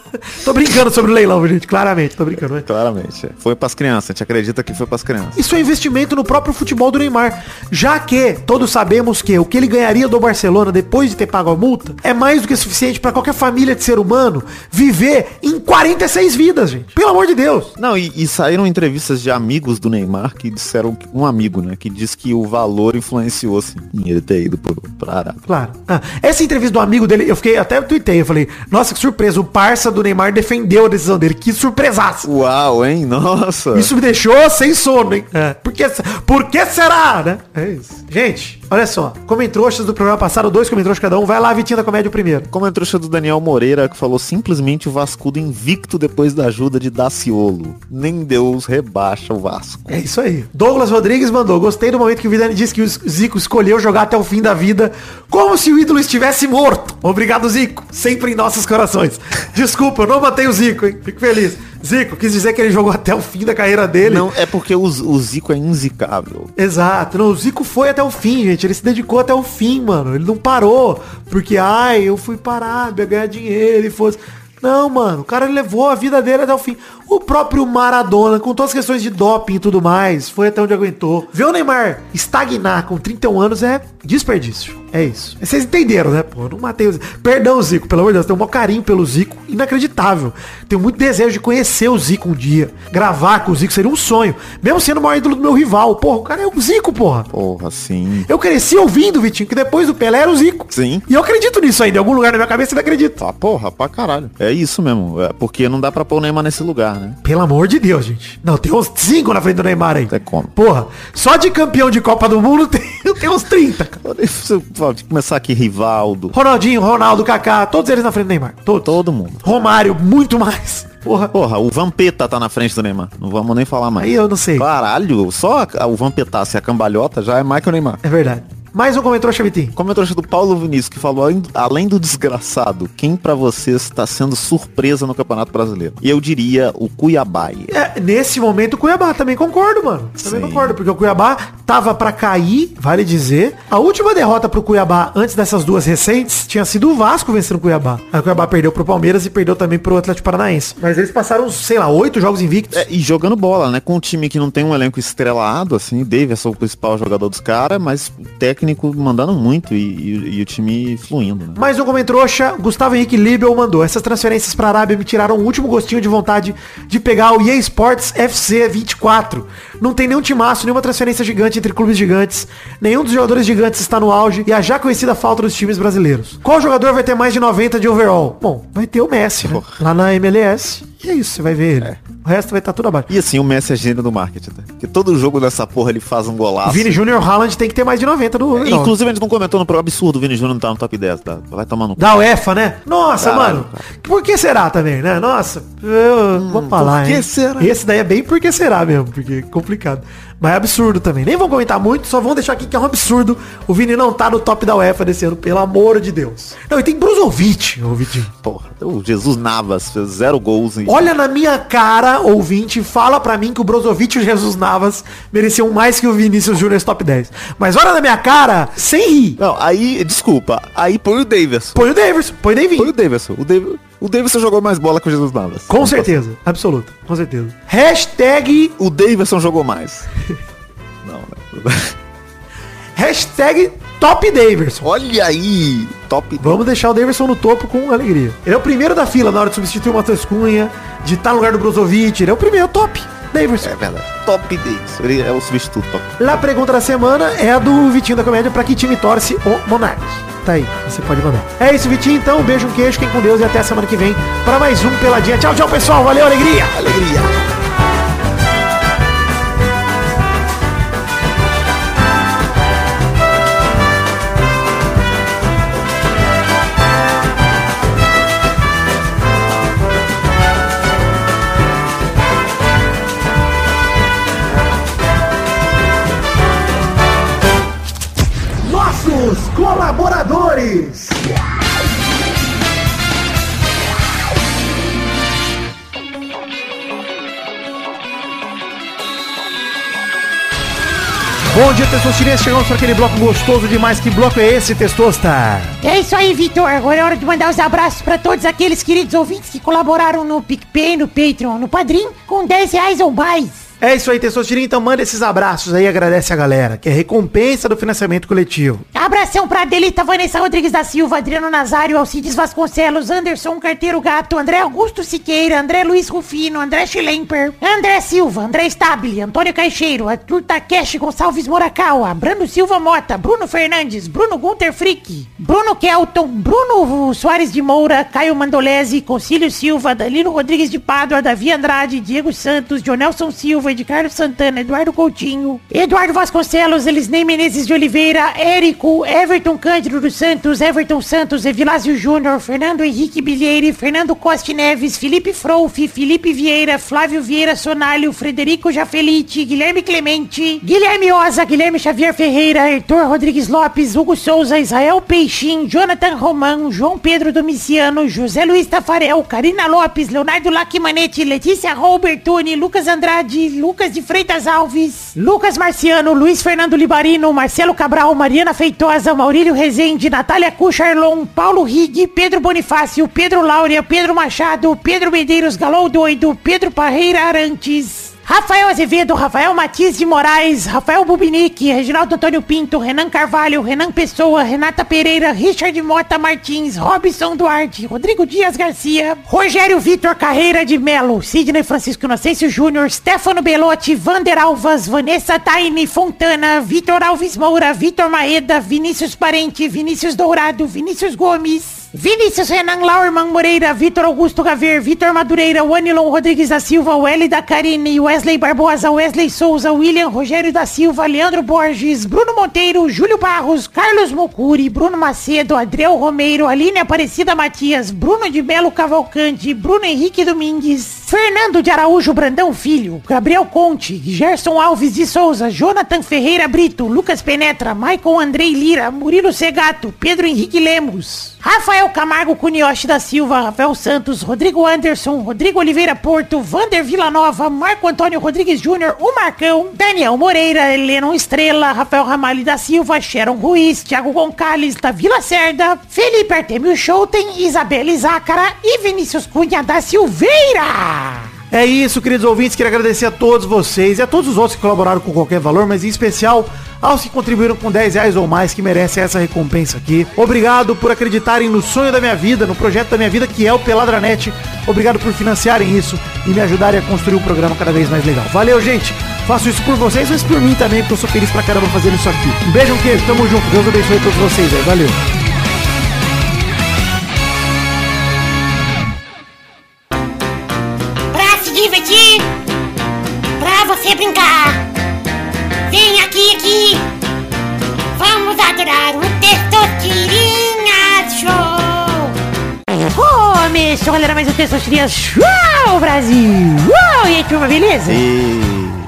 Tô brincando sobre o leilão, gente, claramente, tô brincando. né? Claramente. é. Foi pras crianças, a gente acredita que foi pras crianças. Isso é investimento no próprio futebol do Neymar. Já que todos sabemos que o que ele ganharia do Barcelona depois de ter pago a multa é mais do que suficiente pra qualquer família de ser humano viver em 46 vidas, gente. Pelo amor de Deus. Não, e, e saíram entrevistas de amigos do Neymar que disseram, que- um amigo, né, que disse que o valor influenciou, sim, em ele ter ido pro, pra Arábia. Claro. Ah, essa entrevista do amigo dele, eu fiquei até tuitei, eu falei, nossa, que surpresa, o parça do o Neymar defendeu a decisão dele. Que surpresaço. Uau, hein? Nossa. Isso me deixou sem sono, hein? É. Por, que, por que será, né? É isso. Gente, olha só. Comentroxas do programa passado, dois comentroxas cada um. Vai lá, Vitinho da Comédia o primeiro. Como a trouxa do Daniel Moreira, que falou simplesmente o Vascudo invicto depois da ajuda de Daciolo. Nem Deus rebaixa o Vasco. É isso aí. Douglas Rodrigues mandou. Gostei do momento que o Vidani disse que o Zico escolheu jogar até o fim da vida como se o ídolo estivesse morto. Obrigado, Zico. Sempre em nossos corações. Desculpa, eu não matei o Zico, hein? Fico feliz. Zico, quis dizer que ele jogou até o fim da carreira dele. Não, é porque o, o Zico é inzicável. Exato. Não, o Zico foi até o fim, gente. Ele se dedicou até o fim, mano. Ele não parou. Porque, ai, eu fui parar, ganhar dinheiro e fosse. Não, mano, o cara levou a vida dele até o fim. O próprio Maradona, com todas as questões de doping e tudo mais, foi até onde aguentou. Ver o Neymar estagnar com 31 anos é desperdício. É isso. Vocês entenderam, né? Pô, eu não matei o Zico. Perdão, Zico, pelo amor de Deus. Tenho um maior carinho pelo Zico. Inacreditável. Tenho muito desejo de conhecer o Zico um dia. Gravar com o Zico seria um sonho. Mesmo sendo o maior ídolo do meu rival. Porra, o cara é o Zico, porra. Porra, sim. Eu cresci ouvindo, Vitinho, que depois do Pelé era o Zico. Sim. E eu acredito nisso ainda. Em algum lugar da minha cabeça eu acredito. Ah, porra, pra caralho. É isso mesmo. É porque não dá pra pôr o Neymar nesse lugar, né? Pelo amor de Deus, gente. Não, tem uns 5 na frente do Neymar aí. Até como. Porra, só de campeão de Copa do Mundo tem, tem uns 30. Começar aqui, Rivaldo. Ronaldinho, Ronaldo, Kaká, todos eles na frente do Neymar. Todos. Todo mundo. Romário, muito mais. Porra. Porra, o Vampeta tá na frente do Neymar. Não vamos nem falar mais. Aí eu não sei. Caralho, só a- o Vampetasse e a cambalhota já é mais que o Neymar. É verdade. Mais um comentário, Chavitinho. Comentário do Paulo Vinícius, que falou, além- do desgraçado, quem pra vocês está sendo surpresa no Campeonato Brasileiro? E eu diria o Cuiabá. É, nesse momento o Cuiabá, também concordo, mano. Também Sim. concordo, porque o Cuiabá tava pra cair, vale dizer. A última derrota pro Cuiabá, antes dessas duas recentes, tinha sido o Vasco vencendo o Cuiabá. Aí o Cuiabá perdeu pro Palmeiras e perdeu também pro Atlético Paranaense. Mas eles passaram, sei lá, oito jogos invictos. É, e jogando bola, né? Com um time que não tem um elenco estrelado, assim, Davis é o principal jogador dos caras, mas o técnico mandando muito e, e- e o time fluindo, né? Mais um comentrouxa, Gustavo Henrique Libel mandou. Essas transferências pra Arábia me tiraram o último gostinho de vontade de pegar o EA Sports FC 24. Não tem nenhum timaço, nenhuma transferência gigante entre clubes gigantes. Nenhum dos jogadores gigantes está no auge e a já conhecida falta dos times brasileiros. Qual jogador vai ter mais de 90 de overall? Bom, vai ter o Messi, né? Lá na MLS. E é isso, você vai ver ele. O resto vai estar tudo abaixo. E assim, o Messi é gênio do marketing, né? Porque todo jogo dessa porra ele faz um golaço. Vini Júnior Haaland tem que ter mais de 90 no overall. Inclusive, a gente não comentou no programa absurdo, o Vini Júnior não tá no top 10, tá? Vai tomar no... Da UEFA, né? Nossa, mano. Por que será também, né? Nossa, eu, vamos falar, por que hein? será? Esse daí é bem por que será mesmo, porque é complicado. Mas é absurdo também. Nem vamos comentar muito, só vamos deixar aqui que é um absurdo o Vini não tá no top da UEFA desse ano, pelo amor de Deus. Não, e tem Bruzovic, ô Vitinho. Porra, o Jesus Navas fez zero gols. Olha na minha cara, ouvinte, fala pra mim que o Brozovic e o Jesus Navas mereciam mais que o Vinícius Júnior top 10. Mas olha na minha cara, sem rir. Não, aí, desculpa, aí põe o Davidson. Põe o Davidson, põe o David. Põe o Davidson. O, Dav... o Davidson jogou mais bola que o Jesus Navas. Com certeza, absoluta, com certeza. Hashtag O Davidson jogou mais. Hashtag Top Daverson. Olha aí, top. Vamos deixar o Daverson no topo com alegria. Ele é o primeiro da fila na hora de substituir o Matheus Cunha, de estar no lugar do Brozovic. Ele é o primeiro, top. Daverson. É verdade. Top Davidson. Ele é o substituto. Top. La pergunta da semana é a do Vitinho da Comédia. Pra que time torce o Monark? Tá aí, você pode mandar. É isso, Vitinho. Então, um beijo, um queijo, fiquem com Deus e até a semana que vem para mais um Peladinha. Tchau, tchau, pessoal. Valeu, alegria. Alegria. Bom dia, Testosterinhas. Chegamos para aquele bloco gostoso demais. Que bloco é esse, Testosta? É isso aí, Vitor. Agora é hora de mandar os abraços pra todos aqueles queridos ouvintes que colaboraram no PicPay, no Patreon, no Padrim, com 10 reais ou mais. É isso aí, Testosterinha. Então manda esses abraços aí, agradece a galera, que é recompensa do financiamento coletivo. Abração pra Delita Vanessa Rodrigues da Silva, Adriano Nazário, Alcides Vasconcelos, Anderson Carteiro Gato, André Augusto Siqueira, André Luiz Rufino, André Schlemper, André Silva, André Stabile, Antônio Caixeiro, Arthur Takeshi Gonçalves Morakawa, Brando Silva Mota, Bruno Fernandes, Bruno Gunter Frick, Bruno Kelton, Bruno Soares de Moura, Caio Mandolese, Concílio Silva, Danilo Rodrigues de Pádua, Davi Andrade, Diego Santos, Jonelson Silva, de Carlos Santana, Eduardo Coutinho, Eduardo Vasconcelos, Elisnei Menezes de Oliveira, Érico, Everton Cândido dos Santos, Everton Santos, Evilásio Júnior, Fernando Henrique Bilheire, Fernando Costa Neves, Felipe Frouf, Felipe Vieira, Flávio Vieira Sonalho, Frederico Jafelite, Guilherme Clemente, Guilherme Oza, Guilherme Xavier Ferreira, Heitor Rodrigues Lopes, Hugo Souza, Israel Peixim, Jonathan Romão, João Pedro Domiciano, José Luiz Tafarel, Karina Lopes, Leonardo Lacimanetti, Letícia Robertoni, Lucas Andrade, Lucas de Freitas Alves, Lucas Marciano, Luiz Fernando Libarino, Marcelo Cabral, Mariana Feitosa, Maurílio Rezende, Natália Cucharlon, Paulo Rig, Pedro Bonifácio, Pedro Laura, Pedro Machado, Pedro Medeiros Galou Doido, Pedro Parreira Arantes, Rafael Azevedo, Rafael Matias de Moraes, Rafael Bubinique, Reginaldo Antônio Pinto, Renan Carvalho, Renan Pessoa, Renata Pereira, Richard Mota Martins, Robson Duarte, Rodrigo Dias Garcia, Rogério Vitor Carreira de Melo, Sidney Francisco Inocêncio Júnior, Stefano Belotti, Vander Alvas, Vanessa Taine Fontana, Vitor Alves Moura, Vitor Maeda, Vinícius Parente, Vinícius Dourado, Vinícius Gomes, Vinícius Renan Laurman Moreira, Vitor Augusto Gaver, Vitor Madureira, Wanilon Rodrigues da Silva, Welly da Carine, Wesley Barbosa, Wesley Souza, William Rogério da Silva, Leandro Borges, Bruno Monteiro, Júlio Barros, Carlos Mocuri, Bruno Macedo, Adriel Romeiro, Aline Aparecida Matias, Bruno de Belo Cavalcante, Bruno Henrique Domingues, Fernando de Araújo Brandão Filho, Gabriel Conte, Gerson Alves de Souza, Jonathan Ferreira Brito, Lucas Penetra, Michael Andrei Lira, Murilo Segato, Pedro Henrique Lemos, Rafael Camargo Cunioche da Silva, Rafael Santos, Rodrigo Anderson, Rodrigo Oliveira Porto, Vander Villanova, Marco Antônio Rodrigues Júnior, o Marcão, Daniel Moreira, Helena Estrela, Rafael Ramalho da Silva, Sharon Ruiz, Thiago Gonçalves da Vila Cerda, Felipe Artemio Schouten, Isabela Izácara e Vinícius Cunha da Silveira. É isso, queridos ouvintes. Queria agradecer a todos vocês e a todos os outros que colaboraram com qualquer valor, mas em especial aos que contribuíram com 10 reais ou mais, que merecem essa recompensa aqui. Obrigado por acreditarem no sonho da minha vida, no projeto da minha vida, que é o Peladranet. Obrigado por financiarem isso e me ajudarem a construir um programa cada vez mais legal. Valeu, gente! Faço isso por vocês, mas por mim também, porque eu sou feliz pra caramba fazendo isso aqui. Um beijo, um queijo, tamo junto. Deus abençoe todos vocês aí. Valeu! Começou, galera, mais um Testosterinha Show, Brasil. Uau, e aí, turma, beleza?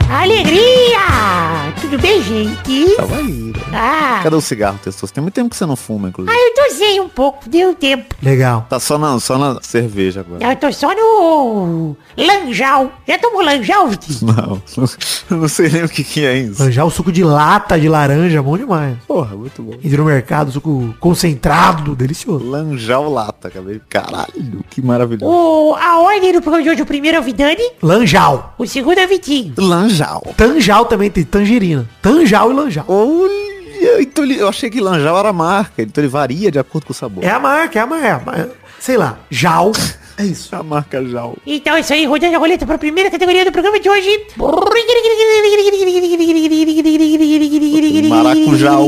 Alegria! Tudo bem, gente? Tava aí. né? Ah, Cadê o cigarro, Testoso? Tem muito tempo que você não fuma, inclusive. ah, eu dosei um pouco, deu tempo. Legal. Tá só na, só na cerveja agora. Eu tô só no Lanjal. Já tomou Lanjal, Vitinho? Não, não, não sei nem o que, que é isso. Manjar o suco de lata de laranja, bom demais. Porra, muito bom. Entra no mercado, suco concentrado, delicioso. Lanjal lata, acabei. Caralho, que maravilhoso. O, a ordem do programa de hoje, o primeiro é o Vidani, Lanjal. o segundo é o Vitinho. Lanjal. Tanjal também tem tangerina. Tanjal e lanjal. Olha, então ele- eu achei que Lanjal era marca, então ele varia de acordo com o sabor. É a marca, é a marca. é a marca. Sei lá, Jal. É isso. a marca Jal. Então é isso aí, rodando a roleta para a primeira categoria do programa de hoje. Maracujau.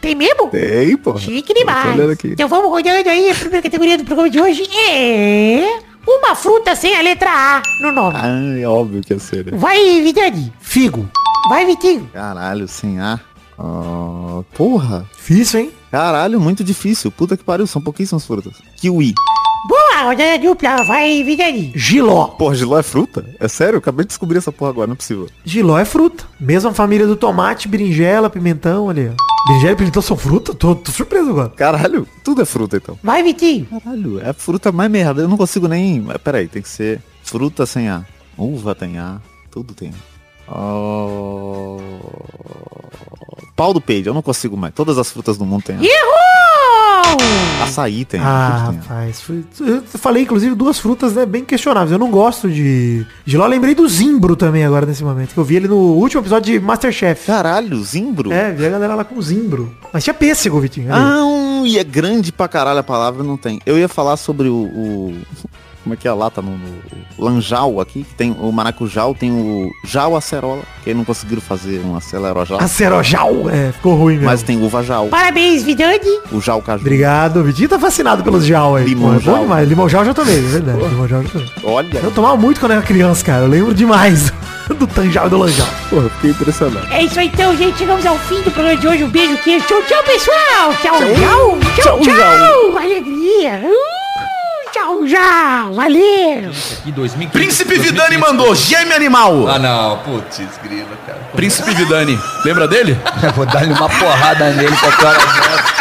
Tem mesmo? Tem, porra. Chique demais. Então vamos rodando aí, a primeira categoria do programa de hoje é... Uma fruta sem a letra A no nome. Ah, é óbvio que ia ser. né? Vai, Vidani. Figo. Vai, Vitinho. Caralho, sem A. Ah, porra. Difícil, hein? Caralho, muito difícil. Puta que pariu, são pouquíssimas frutas. Kiwi. Boa, rodada dupla. Vai, Vidani. Giló. Porra, giló é fruta? É sério? Eu acabei de descobrir essa porra agora, não é possível. Giló é fruta. Mesma família do tomate, berinjela, pimentão, ali, ó. Berinjela e pimentão são fruta? Tô, tô surpreso agora. Caralho, tudo é fruta então. Vai, Vitinho. Caralho, é a fruta mais merda. Eu não consigo nem. Peraí, tem que ser fruta sem A. Uva tem A. Tudo tem A. Oh... Pau do peide, eu não consigo mais. Todas as frutas do mundo tem. Errou! Açaí tem. Ah, tem. rapaz. eu falei, inclusive, duas frutas né, bem questionáveis. Eu não gosto de. De lá, eu lembrei do Zimbro também agora nesse momento. Que eu vi ele no último episódio de Masterchef. Caralho, zimbro? É, vi a galera lá com Zimbro. Mas tinha pêssego, Vitinho. Ah, um, e é grande pra caralho a palavra, não tem. Eu ia falar sobre o. o- como é que é a lata no, no o lanjau aqui, que tem o maracujá, tem o jau acerola, que aí não conseguiram fazer um acelerojal. Acerojal. É, ficou ruim mesmo. Mas tem uva jau, Parabéns, Vidani. o jau caju. Obrigado, o Vitinho tá fascinado pelos Jau aí. Limão Pô, Jau. demais. Limão eu já tomei, é verdade. Limão Jau eu já tomei. Olha, Eu tomava muito quando eu era criança, cara. Eu lembro demais do Tanjal e do Lanjal. porra, fiquei impressionado. É isso aí, então, gente. Chegamos ao fim do programa de hoje. Um beijo, queijo. Tchau, tchau, pessoal. Tchau, tchau. Tchau, tchau. Alegria. Uh, tchau, tchau. Valeu. Aqui 2015. Príncipe Vidani mandou, gêmeo animal. Ah, não. Putz, grila, cara. Príncipe Vidani, lembra dele? Vou dar-lhe uma porrada nele hora dessa.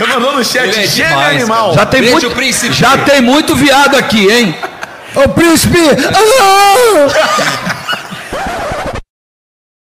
Ele mandou no chat, é gêmeo demais, animal. cara. Já tem Beijo, muito, príncipe. já tem muito viado aqui, hein? Ô príncipe! Ah!